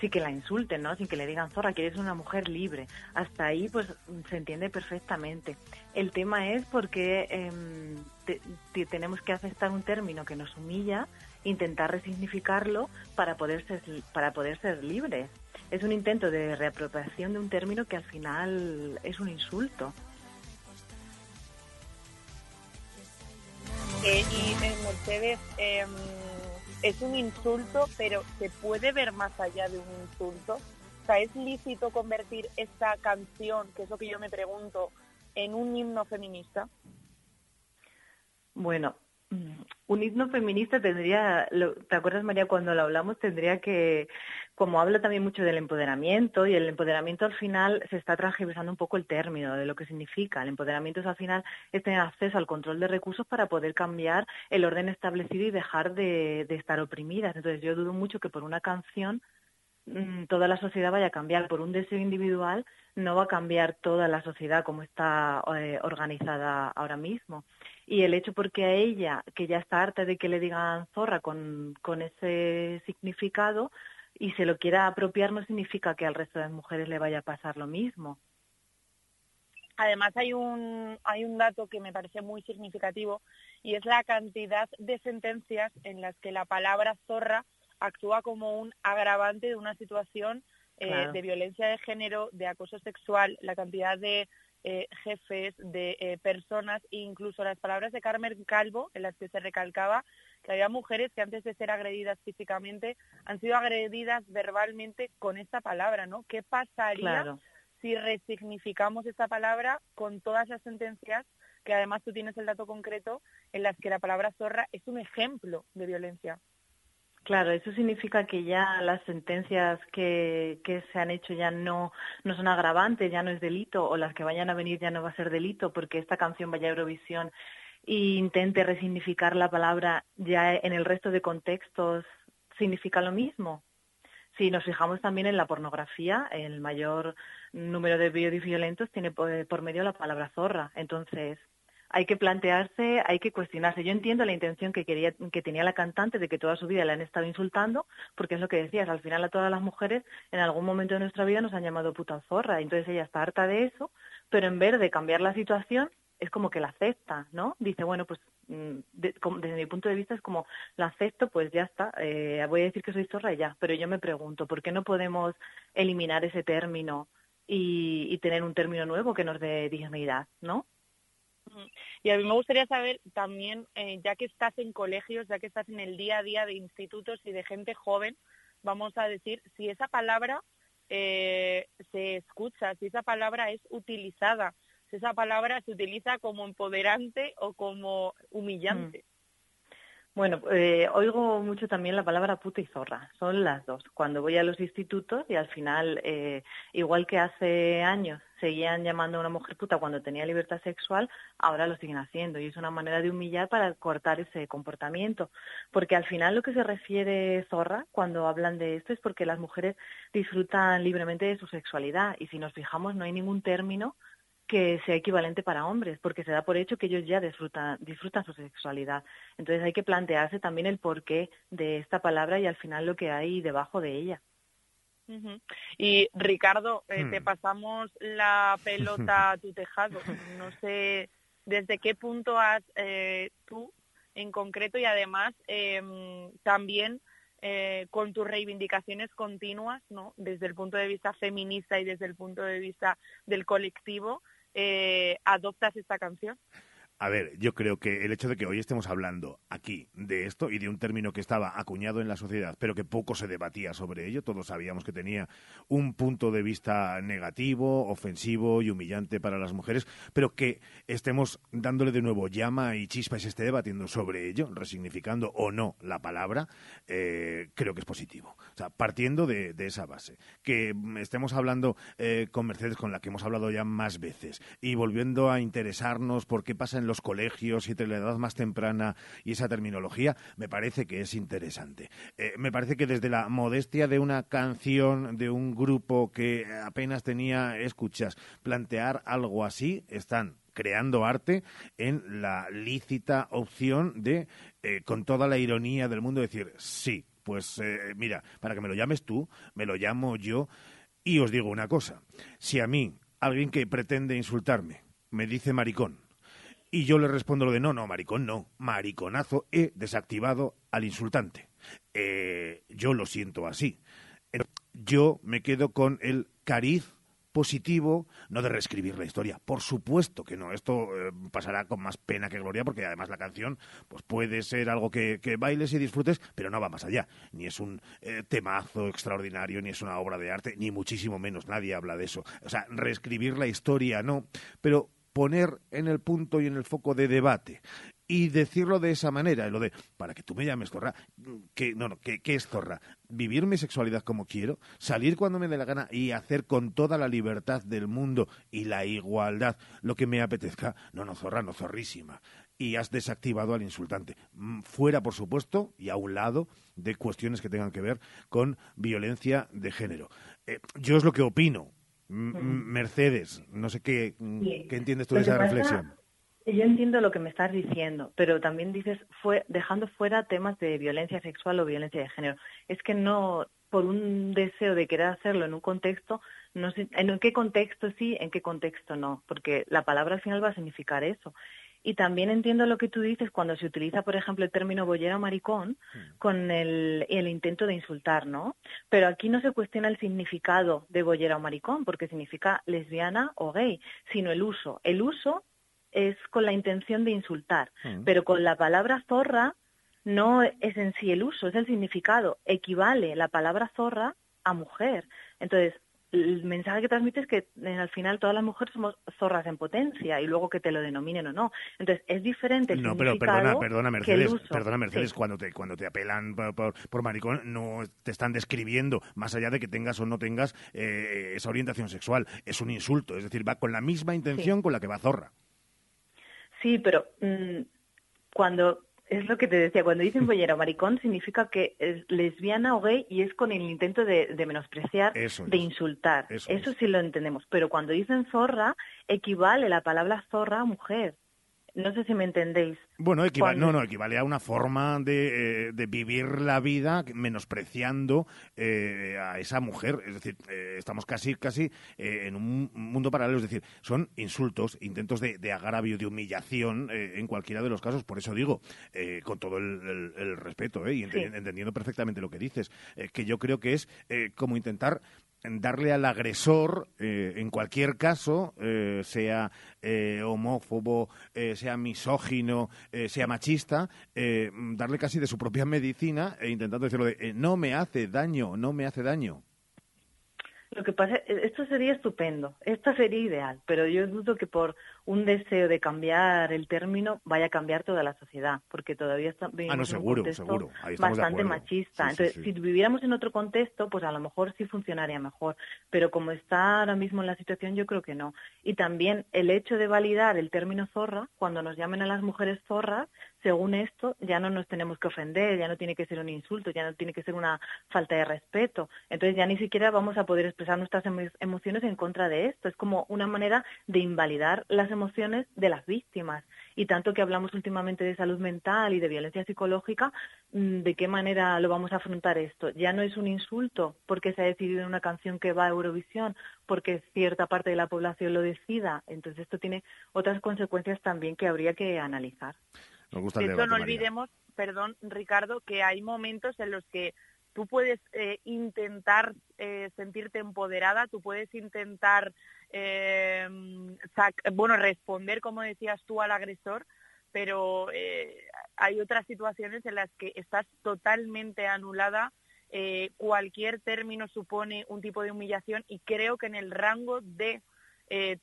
sin que la insulten, ¿no? Sin que le digan zorra, que eres una mujer libre. Hasta ahí pues se entiende perfectamente. El tema es porque em, te- tenemos que aceptar un término que nos humilla, intentar resignificarlo para poder ser para poder ser libres. Es un intento de reapropiación de un término que al final es un insulto. Eh, y eh, Mercedes, eh, es un insulto, pero se puede ver más allá de un insulto. O sea, ¿es lícito convertir esta canción, que es lo que yo me pregunto, en un himno feminista? Bueno, un himno feminista tendría, ¿te acuerdas María cuando lo hablamos? Tendría que, como habla también mucho del empoderamiento y el empoderamiento al final se está transgiversando un poco el término de lo que significa. El empoderamiento es al final es tener acceso al control de recursos para poder cambiar el orden establecido y dejar de, de estar oprimidas. Entonces yo dudo mucho que por una canción mm, toda la sociedad vaya a cambiar. Por un deseo individual no va a cambiar toda la sociedad como está eh, organizada ahora mismo. Y el hecho porque a ella, que ya está harta de que le digan zorra con, con ese significado, y se lo quiera apropiar no significa que al resto de mujeres le vaya a pasar lo mismo. Además hay un, hay un dato que me parece muy significativo y es la cantidad de sentencias en las que la palabra zorra actúa como un agravante de una situación eh, Claro. de violencia de género, de acoso sexual, la cantidad de eh, jefes, de eh, personas, e incluso las palabras de Carmen Calvo, en las que se recalcaba que había mujeres que antes de ser agredidas físicamente han sido agredidas verbalmente con esta palabra, ¿no? ¿Qué pasaría Claro. si resignificamos esta palabra con todas las sentencias, que además tú tienes el dato concreto, en las que la palabra zorra es un ejemplo de violencia? Claro, eso significa que ya las sentencias que, que se han hecho ya no, no son agravantes, ya no es delito, o las que vayan a venir ya no va a ser delito, porque esta canción vaya a Eurovisión e intente resignificar la palabra ya en el resto de contextos, significa lo mismo. Si nos fijamos también en la pornografía, el mayor número de vídeos violentos tiene por, por medio la palabra zorra. Entonces, hay que plantearse, hay que cuestionarse. Yo entiendo la intención que quería, que tenía la cantante de que toda su vida la han estado insultando, porque es lo que decías, al final a todas las mujeres en algún momento de nuestra vida nos han llamado puta zorra, entonces ella está harta de eso, pero en vez de cambiar la situación, es como que la acepta, ¿no? Dice, bueno, pues mm, desde mi punto de vista es como, la acepto, pues ya está, eh, voy a decir que soy zorra y ya, pero yo me pregunto, ¿por qué no podemos eliminar ese término y tener un término nuevo que nos dé dignidad, ¿no? Y a mí me gustaría saber también, eh, ya que estás en colegios, ya que estás en el día a día de institutos y de gente joven, vamos a decir, si esa palabra eh, se escucha, si esa palabra es utilizada, si esa palabra se utiliza como empoderante o como humillante. Bueno, eh, oigo mucho también la palabra puta y zorra, son las dos. Cuando voy a los institutos y al final, eh, igual que hace años seguían llamando a una mujer puta cuando tenía libertad sexual, ahora lo siguen haciendo y es una manera de humillar para cortar ese comportamiento. Porque al final lo que se refiere zorra cuando hablan de esto es porque las mujeres disfrutan libremente de su sexualidad y si nos fijamos no hay ningún término que sea equivalente para hombres, porque se da por hecho que ellos ya disfrutan, disfrutan su sexualidad. Entonces hay que plantearse también el porqué de esta palabra y al final lo que hay debajo de ella. Y Ricardo, eh, te Hmm. pasamos la pelota a tu tejado. No sé desde qué punto has eh, tú en concreto y además em, también eh, con tus reivindicaciones continuas, ¿no? Desde el punto de vista feminista y desde el punto de vista del colectivo, eh, adoptas esta canción. A ver, yo creo que el hecho de que hoy estemos hablando aquí de esto y de un término que estaba acuñado en la sociedad, pero que poco se debatía sobre ello, todos sabíamos que tenía un punto de vista negativo, ofensivo y humillante para las mujeres, pero que estemos dándole de nuevo llama y chispa y se esté debatiendo sobre ello, resignificando o no la palabra, eh, creo que es positivo. O sea, partiendo de, esa base, que estemos hablando eh, con Mercedes, con la que hemos hablado ya más veces, y volviendo a interesarnos por qué pasa en los colegios y entre la edad más temprana y esa terminología, me parece que es interesante. Eh, me parece que desde la modestia de una canción de un grupo que apenas tenía escuchas, plantear algo así, están creando arte en la lícita opción de, eh, con toda la ironía del mundo, decir, sí, pues eh, mira, para que me lo llames tú, me lo llamo yo, y os digo una cosa, si a mí alguien que pretende insultarme me dice maricón, y yo le respondo lo de no, no, maricón no, mariconazo, he desactivado al insultante. Eh, yo lo siento así. Yo me quedo con el cariz positivo, no de reescribir la historia. Por supuesto que no. Esto eh, pasará con más pena que gloria, porque además la canción pues puede ser algo que, que bailes y disfrutes, pero no va más allá. Ni es un eh, temazo extraordinario, ni es una obra de arte, ni muchísimo menos. Nadie habla de eso. O sea, reescribir la historia no, pero poner en el punto y en el foco de debate y decirlo de esa manera, lo de, para que tú me llames zorra, que no, no, que, ¿qué es zorra? Vivir mi sexualidad como quiero, salir cuando me dé la gana y hacer con toda la libertad del mundo y la igualdad lo que me apetezca. No, no, zorra, no, zorrísima. Y has desactivado al insultante. Mm, Fuera, por supuesto, y a un lado de cuestiones que tengan que ver con violencia de género. Eh, yo es lo que opino. Mercedes, no sé qué, mm, Sí. qué entiendes tú de esa reflexión. Yo entiendo lo que me estás diciendo, pero también dices fue dejando fuera temas de violencia sexual o violencia de género. Es que no por un deseo de querer hacerlo en un contexto, no sé, en qué contexto sí, en qué contexto no, porque la palabra al final va a significar eso. Y también entiendo lo que tú dices cuando se utiliza, por ejemplo, el término bollera o maricón con el, el intento de insultar, ¿no? Pero aquí no se cuestiona el significado de bollera o maricón, porque significa lesbiana o gay, sino el uso. El uso es con la intención de insultar, Mm. pero con la palabra zorra no es en sí el uso, es el significado. Equivale la palabra zorra a mujer. Entonces, el mensaje que transmite es que eh, al final todas las mujeres somos zorras en potencia y luego que te lo denominen o no. Entonces, es diferente el No, pero perdona, perdona Mercedes, perdona Mercedes, Sí. cuando te cuando te apelan por, por- por maricón no te están describiendo más allá de que tengas o no tengas eh, esa orientación sexual, es un insulto, es decir, va con la misma intención con la que va zorra. Sí, pero mm, cuando es lo que te decía, cuando dicen bollera o maricón significa que es lesbiana o gay y es con el intento de, de menospreciar, Eso de es. insultar. Eso Eso, sí lo entendemos. Pero cuando dicen zorra, equivale la palabra zorra a mujer. No sé si me entendéis. Bueno, equivale, no, no, equivale a una forma de, eh, de vivir la vida menospreciando eh, a esa mujer. Es decir, eh, estamos casi, casi eh, en un mundo paralelo. Es decir, son insultos, intentos de, de agravio, de humillación eh, en cualquiera de los casos. Por eso digo, eh, con todo el, el- el respeto eh, y Sí. entendiendo perfectamente lo que dices, que yo creo que es como intentar darle al agresor, eh, en cualquier caso, eh, sea eh, homófobo, eh, sea misógino, eh, sea machista, eh, darle casi de su propia medicina e intentando decirlo de no me hace daño, no me hace daño. Lo que pasa, e- esto sería estupendo, esto sería ideal, pero yo dudo que por un deseo de cambiar el término vaya a cambiar toda la sociedad, porque todavía está, vivimos Ah, no, en un contexto. Ahí bastante machista. Sí, sí, Entonces, sí. si viviéramos en otro contexto, pues a lo mejor sí funcionaría mejor, pero como está ahora mismo en la situación, yo creo que no. Y también el hecho de validar el término zorra, cuando nos llamen a las mujeres zorras, según esto, ya no nos tenemos que ofender, ya no tiene que ser un insulto, ya no tiene que ser una falta de respeto. Entonces ya ni siquiera vamos a poder expresar nuestras emo- emociones en contra de esto. Es como una manera de invalidar las emociones de las víctimas. Y tanto que hablamos últimamente de salud mental y de violencia psicológica, mm, ¿de qué manera lo vamos a afrontar esto? Ya no es un insulto porque se ha decidido en una canción que va a Eurovisión, porque cierta parte de la población lo decida. Entonces esto tiene otras consecuencias también que habría que analizar. Nos gusta el debate, no María. olvidemos, perdón, Ricardo, que hay momentos en los que tú puedes eh, intentar eh, sentirte empoderada, tú puedes intentar, eh, bueno, responder, como decías tú, al agresor, pero hay otras situaciones en las que estás totalmente anulada. cualquier término supone un tipo de humillación y creo que en el rango de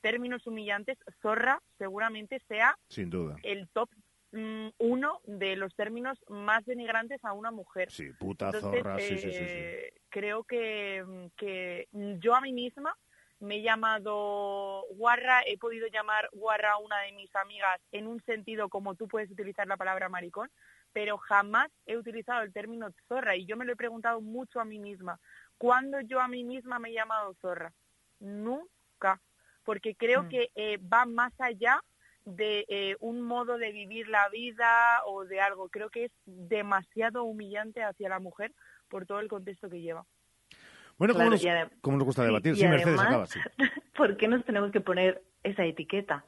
términos humillantes, zorra seguramente sea Sin duda. el top mm, uno de los términos más denigrantes a una mujer. Sí, puta, Entonces, zorra, sí, sí, sí, sí. eh, Creo que, mm, que yo a mí misma me he llamado guarra, he podido llamar guarra a una de mis amigas en un sentido como tú puedes utilizar la palabra maricón, pero jamás he utilizado el término zorra y yo me lo he preguntado mucho a mí misma. ¿Cuándo yo a mí misma me he llamado zorra? Nunca, porque creo Mm. que eh, va más allá de eh, un modo de vivir la vida o de algo. Creo que es demasiado humillante hacia la mujer por todo el contexto que lleva. Bueno, ¿cómo, Claro, nos, y adem- cómo nos gusta debatir? y Sí, Mercedes, acaba, además, sí. ¿Por qué nos tenemos que poner esa etiqueta?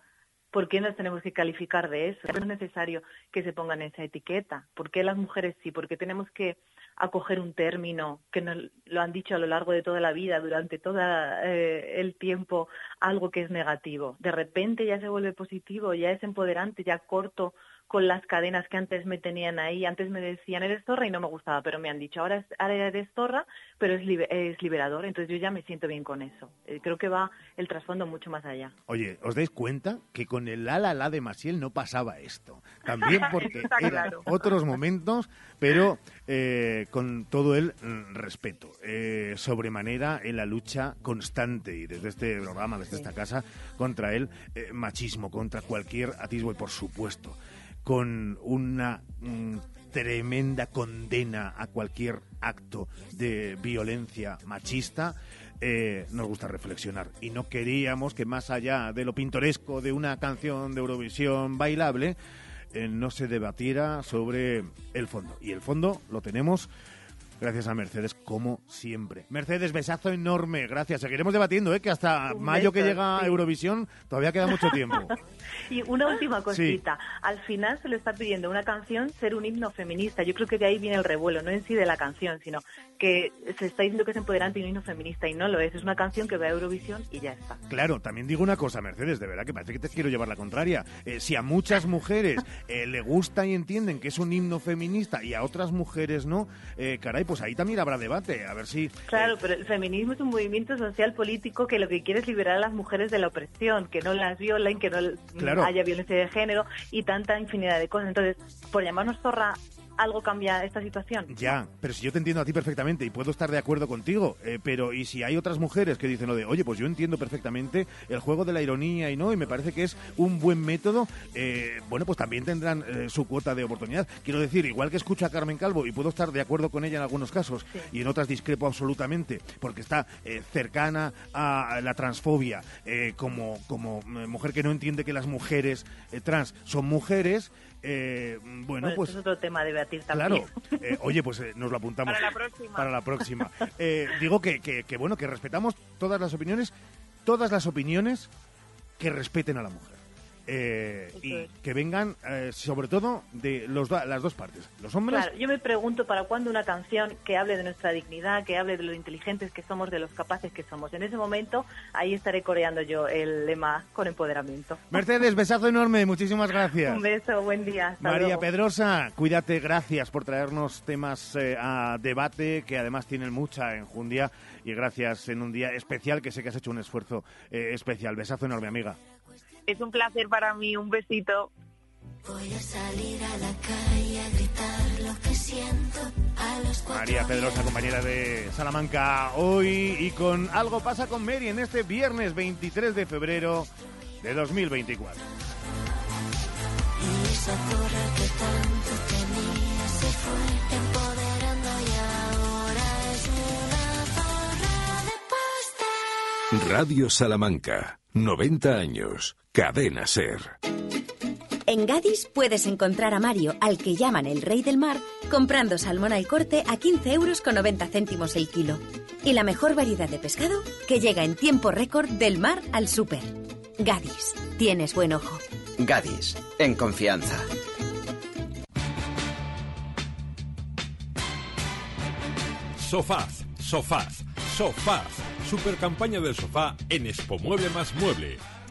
¿Por qué nos tenemos que calificar de eso? No es necesario que se pongan esa etiqueta. ¿Por qué las mujeres sí? ¿Por qué tenemos que acoger un término que nos lo han dicho a lo largo de toda la vida, durante todo eh, el tiempo, algo que es negativo? De repente ya se vuelve positivo, ya es empoderante, ya corto con las cadenas que antes me tenían ahí. Antes me decían, eres zorra y no me gustaba, pero me han dicho, ahora, es- ahora eres zorra, pero es, libe- es liberador. Entonces yo ya me siento bien con eso. Eh, creo que va el trasfondo mucho más allá. Oye, ¿os dais cuenta que con el la la la de Masiel no pasaba esto? También porque eran claro. otros momentos, pero eh, con todo el mm, respeto. Eh, sobremanera en la lucha constante y desde este programa, desde esta casa, contra el eh, machismo, contra cualquier atisbo y por supuesto con una mm, tremenda condena a cualquier acto de violencia machista, eh, nos gusta reflexionar. Y no queríamos que más allá de lo pintoresco de una canción de Eurovisión bailable, eh, no se debatiera sobre el fondo. Y el fondo lo tenemos Gracias a Mercedes, como siempre. Mercedes, besazo enorme. Gracias. Seguiremos debatiendo, ¿eh? que hasta Un mayo que llega sí. Eurovisión todavía queda mucho tiempo. Y una última cosita. Al final se le está pidiendo a una canción ser un himno feminista. Yo creo que de ahí viene el revuelo, no en sí de la canción, sino que se está diciendo que es empoderante y un himno feminista y no lo es. Es una canción que va a Eurovisión y ya está. Claro, también digo una cosa, Mercedes, de verdad que parece que te quiero llevar la contraria. Eh, si a muchas mujeres eh, le gusta y entienden que es un himno feminista y a otras mujeres no, eh, caray, pues ahí también habrá debate. A ver si. Claro, pero el feminismo es un movimiento social político que lo que quiere es liberar a las mujeres de la opresión, que no las violen, que no Claro. haya violencia de género y tanta infinidad de cosas. Entonces, por llamarnos zorra, algo cambia esta situación. Ya, pero si yo te entiendo a ti perfectamente y puedo estar de acuerdo contigo, eh, pero y si hay otras mujeres que dicen lo de, oye, pues yo entiendo perfectamente el juego de la ironía y no, y me parece que es un buen método, eh, bueno, pues también tendrán eh, su cuota de oportunidad. Quiero decir, igual que escucho a Carmen Calvo y puedo estar de acuerdo con ella en algunos casos y en otras discrepo absolutamente, porque está eh, cercana a la transfobia, eh, como, como mujer que no entiende que las mujeres trans son mujeres, eh, bueno, pues... esto es otro tema a debatir también. Claro. Eh, oye, pues eh, nos lo apuntamos. Para la próxima. Para la próxima. Digo que, que, que, bueno, que respetamos todas las opiniones, todas las opiniones que respeten a la mujer. Eh, y que vengan, eh, sobre todo, de los las dos partes. Los hombres Claro, yo me pregunto para cuándo una canción que hable de nuestra dignidad, que hable de lo inteligentes que somos, de los capaces que somos. En ese momento, ahí estaré coreando yo el lema con empoderamiento. Mercedes, besazo enorme, muchísimas gracias. Un beso, buen día. hasta María luego. Pedrosa, cuídate, gracias por traernos temas eh, a debate que además tienen mucha enjundia y gracias en un día especial que sé que has hecho un esfuerzo especial. Besazo enorme, amiga. Es un placer para mí, un besito. Voy a salir a la calle a gritar lo que siento a los cuatro María Pedrosa, compañera de Salamanca, hoy y con Algo pasa con Mary en este viernes 23 de febrero de 2024. Y esa zorra que tanto tenía se fue empoderando y ahora es una zorra de pasta. Radio Salamanca, 90 años, cadena ser. En Gadis puedes encontrar a Mario, al que llaman el rey del mar, comprando salmón al corte a 15 euros con 90 céntimos el kilo. Y la mejor variedad de pescado que llega en tiempo récord del mar al súper. Gadis, tienes buen ojo. Gadis, en confianza. Sofaz, Sofaz, Sofaz. Super campaña del sofá en Expo Mueble más Mueble.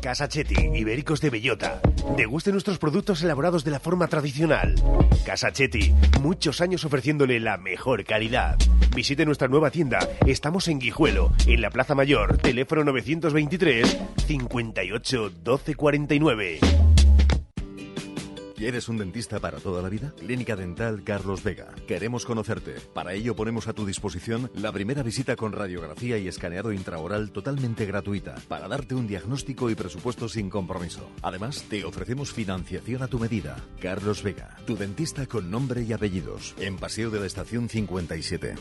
Casa Chetti, Ibéricos de Bellota. Deguste nuestros productos elaborados de la forma tradicional. Casa Chetti, muchos años ofreciéndole la mejor calidad. Visite nuestra nueva tienda. Estamos en Guijuelo, en la Plaza Mayor, teléfono 923 58 12 49. ¿Quieres un dentista para toda la vida? Clínica Dental Carlos Vega. Queremos conocerte. Para ello ponemos a tu disposición la primera visita con radiografía y escaneado intraoral totalmente gratuita para darte un diagnóstico y presupuesto sin compromiso. Además, te ofrecemos financiación a tu medida. Carlos Vega, tu dentista con nombre y apellidos. En Paseo de la Estación 57.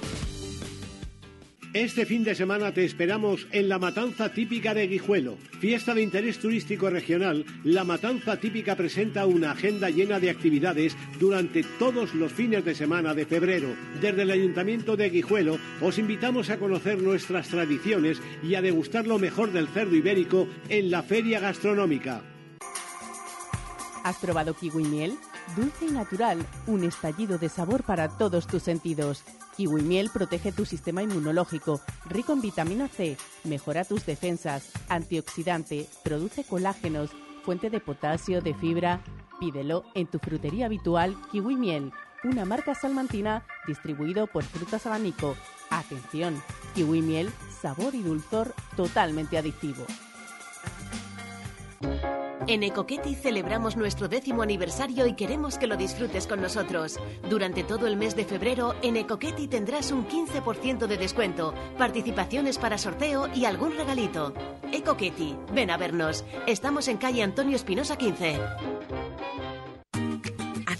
Este fin de semana te esperamos en la Matanza Típica de Guijuelo. Fiesta de interés turístico regional, la Matanza Típica presenta una agenda llena de actividades durante todos los fines de semana de febrero. Desde el Ayuntamiento de Guijuelo os invitamos a conocer nuestras tradiciones y a degustar lo mejor del cerdo ibérico en la feria gastronómica. ¿Has probado kiwi miel? Dulce y natural, un estallido de sabor para todos tus sentidos. Kiwi miel protege tu sistema inmunológico, rico en vitamina C, mejora tus defensas, antioxidante, produce colágenos, fuente de potasio, de fibra. Pídelo en tu frutería habitual Kiwi Miel, una marca salmantina distribuido por Frutas Abanico. Atención, Kiwi Miel, sabor y dulzor totalmente adictivo. En Ecoqueti celebramos nuestro décimo aniversario y queremos que lo disfrutes con nosotros. Durante todo el mes de febrero, en Ecoqueti tendrás un 15% de descuento, participaciones para sorteo y algún regalito. Ecoqueti, ven a vernos. Estamos en calle Antonio Espinosa 15.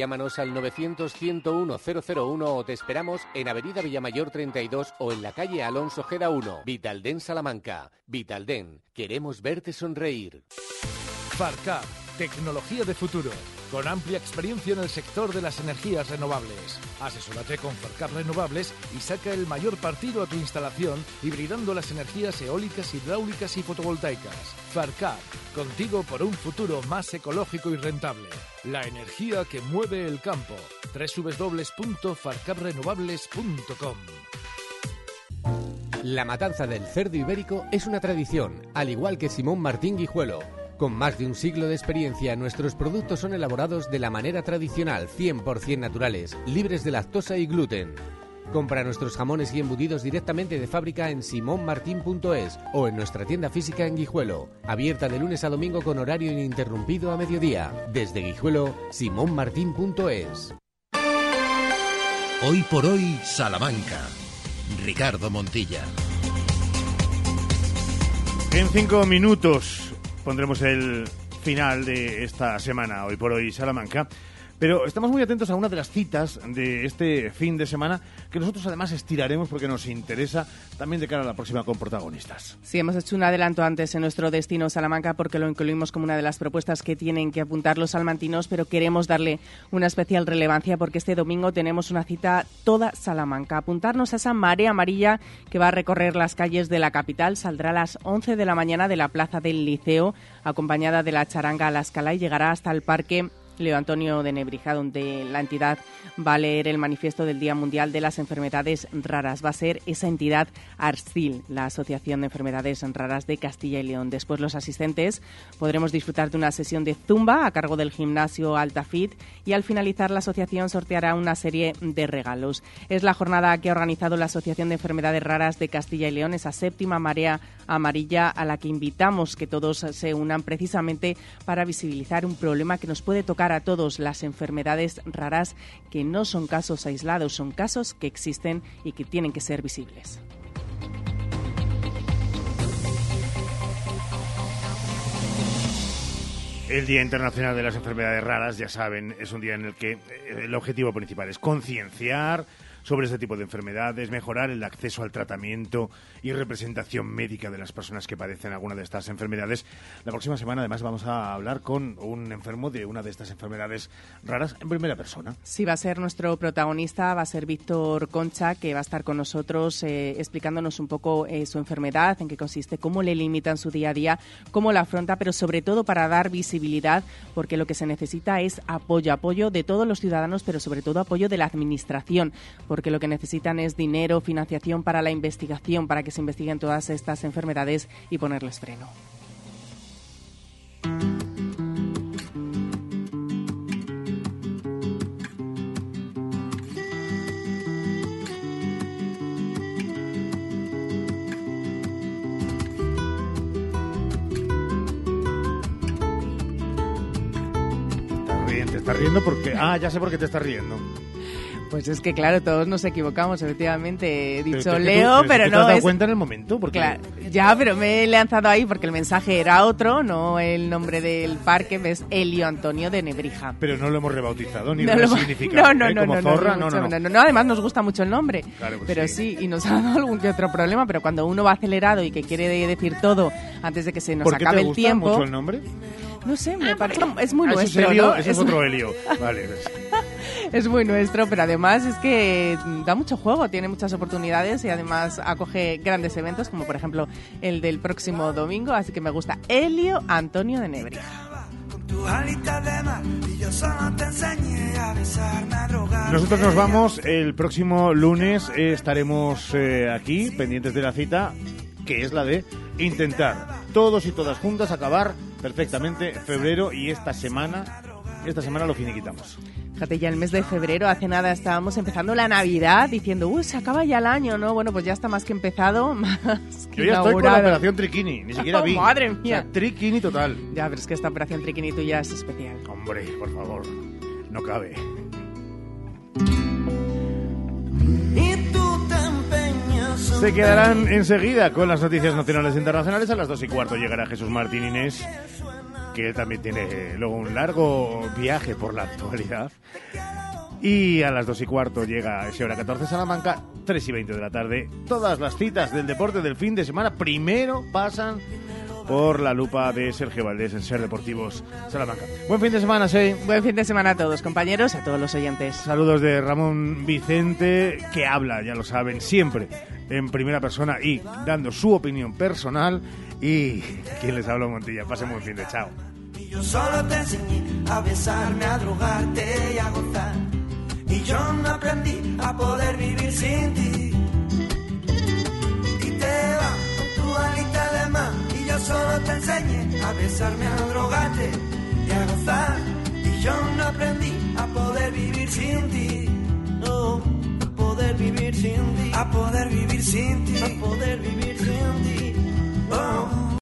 Llámanos al 900-101-001 o te esperamos en Avenida Villamayor 32 o en la calle Alonso Geda 1, Vitalden Salamanca. Vitalden, queremos verte sonreír. Farcap, tecnología de futuro, con amplia experiencia en el sector de las energías renovables. Asesórate con Farcap Renovables y saca el mayor partido a tu instalación hibridando las energías eólicas, hidráulicas y fotovoltaicas. Farcap, contigo por un futuro más ecológico y rentable. La energía que mueve el campo. www.farcaprenovables.com La matanza del cerdo ibérico es una tradición, al igual que Simón Martín Guijuelo. Con más de un siglo de experiencia, nuestros productos son elaborados de la manera tradicional, 100% naturales, libres de lactosa y gluten. Compra nuestros jamones y embutidos directamente de fábrica en simonmartin.es o en nuestra tienda física en Guijuelo, abierta de lunes a domingo con horario ininterrumpido a mediodía. Desde Guijuelo, simonmartin.es. Hoy por hoy, Salamanca. Ricardo Montilla. En cinco minutos pondremos el final de esta semana, hoy por hoy Salamanca. Pero estamos muy atentos a una de las citas de este fin de semana que nosotros además estiraremos porque nos interesa también de cara a la próxima con protagonistas. Sí, hemos hecho un adelanto antes en nuestro destino Salamanca porque lo incluimos como una de las propuestas que tienen que apuntar los salmantinos, pero queremos darle una especial relevancia porque este domingo tenemos una cita toda Salamanca. Apuntarnos a esa marea amarilla que va a recorrer las calles de la capital. Saldrá a las 11 de la mañana de la plaza del Liceo, acompañada de la charanga a la escala y llegará hasta el parque Leo Antonio de Nebrija, donde la entidad va a leer el manifiesto del Día Mundial de las Enfermedades Raras. Va a ser esa entidad ARCIL, la Asociación de Enfermedades Raras de Castilla y León. Después los asistentes podremos disfrutar de una sesión de zumba a cargo del gimnasio Altafit y al finalizar la asociación sorteará una serie de regalos. Es la jornada que ha organizado la Asociación de Enfermedades Raras de Castilla y León, esa séptima marea amarilla a la que invitamos que todos se unan precisamente para visibilizar un problema que nos puede tocar a todos las enfermedades raras que no son casos aislados, son casos que existen y que tienen que ser visibles. El Día Internacional de las Enfermedades Raras, ya saben, es un día en el que eh, el objetivo principal es concienciar sobre este tipo de enfermedades, mejorar el acceso al tratamiento y representación médica de las personas que padecen alguna de estas enfermedades. La próxima semana, además, vamos a hablar con un enfermo de una de estas enfermedades raras en primera persona. Sí, va a ser nuestro protagonista, va a ser Víctor Concha, que va a estar con nosotros eh, explicándonos un poco eh, su enfermedad, en qué consiste, cómo le limitan su día a día, cómo la afronta, pero sobre todo para dar visibilidad, porque lo que se necesita es apoyo, apoyo de todos los ciudadanos, pero sobre todo apoyo de la Administración, lo que necesitan es dinero, financiación para la investigación, para que se investiguen todas estas enfermedades y ponerles freno. Te estás riendo porque... Ah, ya sé por qué te estás riendo. Pues es que claro, todos nos equivocamos, efectivamente. He dicho Pero es que tú- Leo, pero pero, que te no has dado es... cuenta en el momento, porque Claro, ya, pero me he lanzado ahí porque el mensaje era otro, no el nombre del parque, es Elio Antonio de Nebrija. pero no lo hemos rebautizado ni No, lo significado. no, no, ¿eh? no, Como no, no, zorra, no, mucho no, no. No, además nos gusta mucho el nombre. Claro, pues pero sí. sí. y nos ha dado algún que otro problema, pero cuando uno va acelerado y que quiere de- decir todo antes de que se nos ¿Por qué acabe te el gusta tiempo. mucho el nombre? No sé, me parece es muy Ah, ese nuestro, es Helio, ¿no? ese es otro Helio. Vale, pues. Es muy nuestro, pero además es que da mucho juego, tiene muchas oportunidades y además acoge grandes eventos, como por ejemplo el del próximo domingo, así que me gusta. Elio Antonio de Nebrija. Nosotros nos vamos el próximo lunes, estaremos eh, aquí pendientes de la cita, que es la de intentar todos y todas juntas acabar perfectamente febrero y esta semana, esta semana lo finiquitamos. Fíjate, ya el mes de febrero, hace nada estábamos empezando la Navidad diciendo, uy, se acaba ya el año, ¿no? Bueno, pues ya está más que empezado, más que Yo ya estoy con la inaugurado. operación Triquini, ni siquiera Oh, vi. madre O sea, mía. triquini total. Ya, pero es que esta operación Triquini tuya es especial. Hombre, por favor, no cabe. Se quedarán enseguida con las noticias nacionales e internacionales. A las dos y cuarto llegará Jesús Martín Inés, que él también tiene eh, luego un largo viaje por la actualidad. Y a las dos y cuarto llega ese hora 14 Salamanca, 3 y 20 de la tarde. Todas las citas del deporte del fin de semana primero pasan por la lupa de Sergio Valdés en Ser Deportivos Salamanca. Buen fin de semana, Sei. Buen fin de semana a todos, compañeros, a todos los oyentes. Saludos de Ramón Vicente, que habla, ya lo saben, siempre en primera persona y dando su opinión personal. Y quien les habla, Montilla. Pasen buen fin de chao. Yo solo te enseñé a besarme, a drogarte y a gozar. Y yo no aprendí a poder vivir sin ti. Y te va con tu alita de mar. Y yo solo te enseñé a besarme, a drogarte y a gozar. Y yo no aprendí a poder vivir sin ti. No, a poder vivir sin ti. A poder vivir sin ti. A poder vivir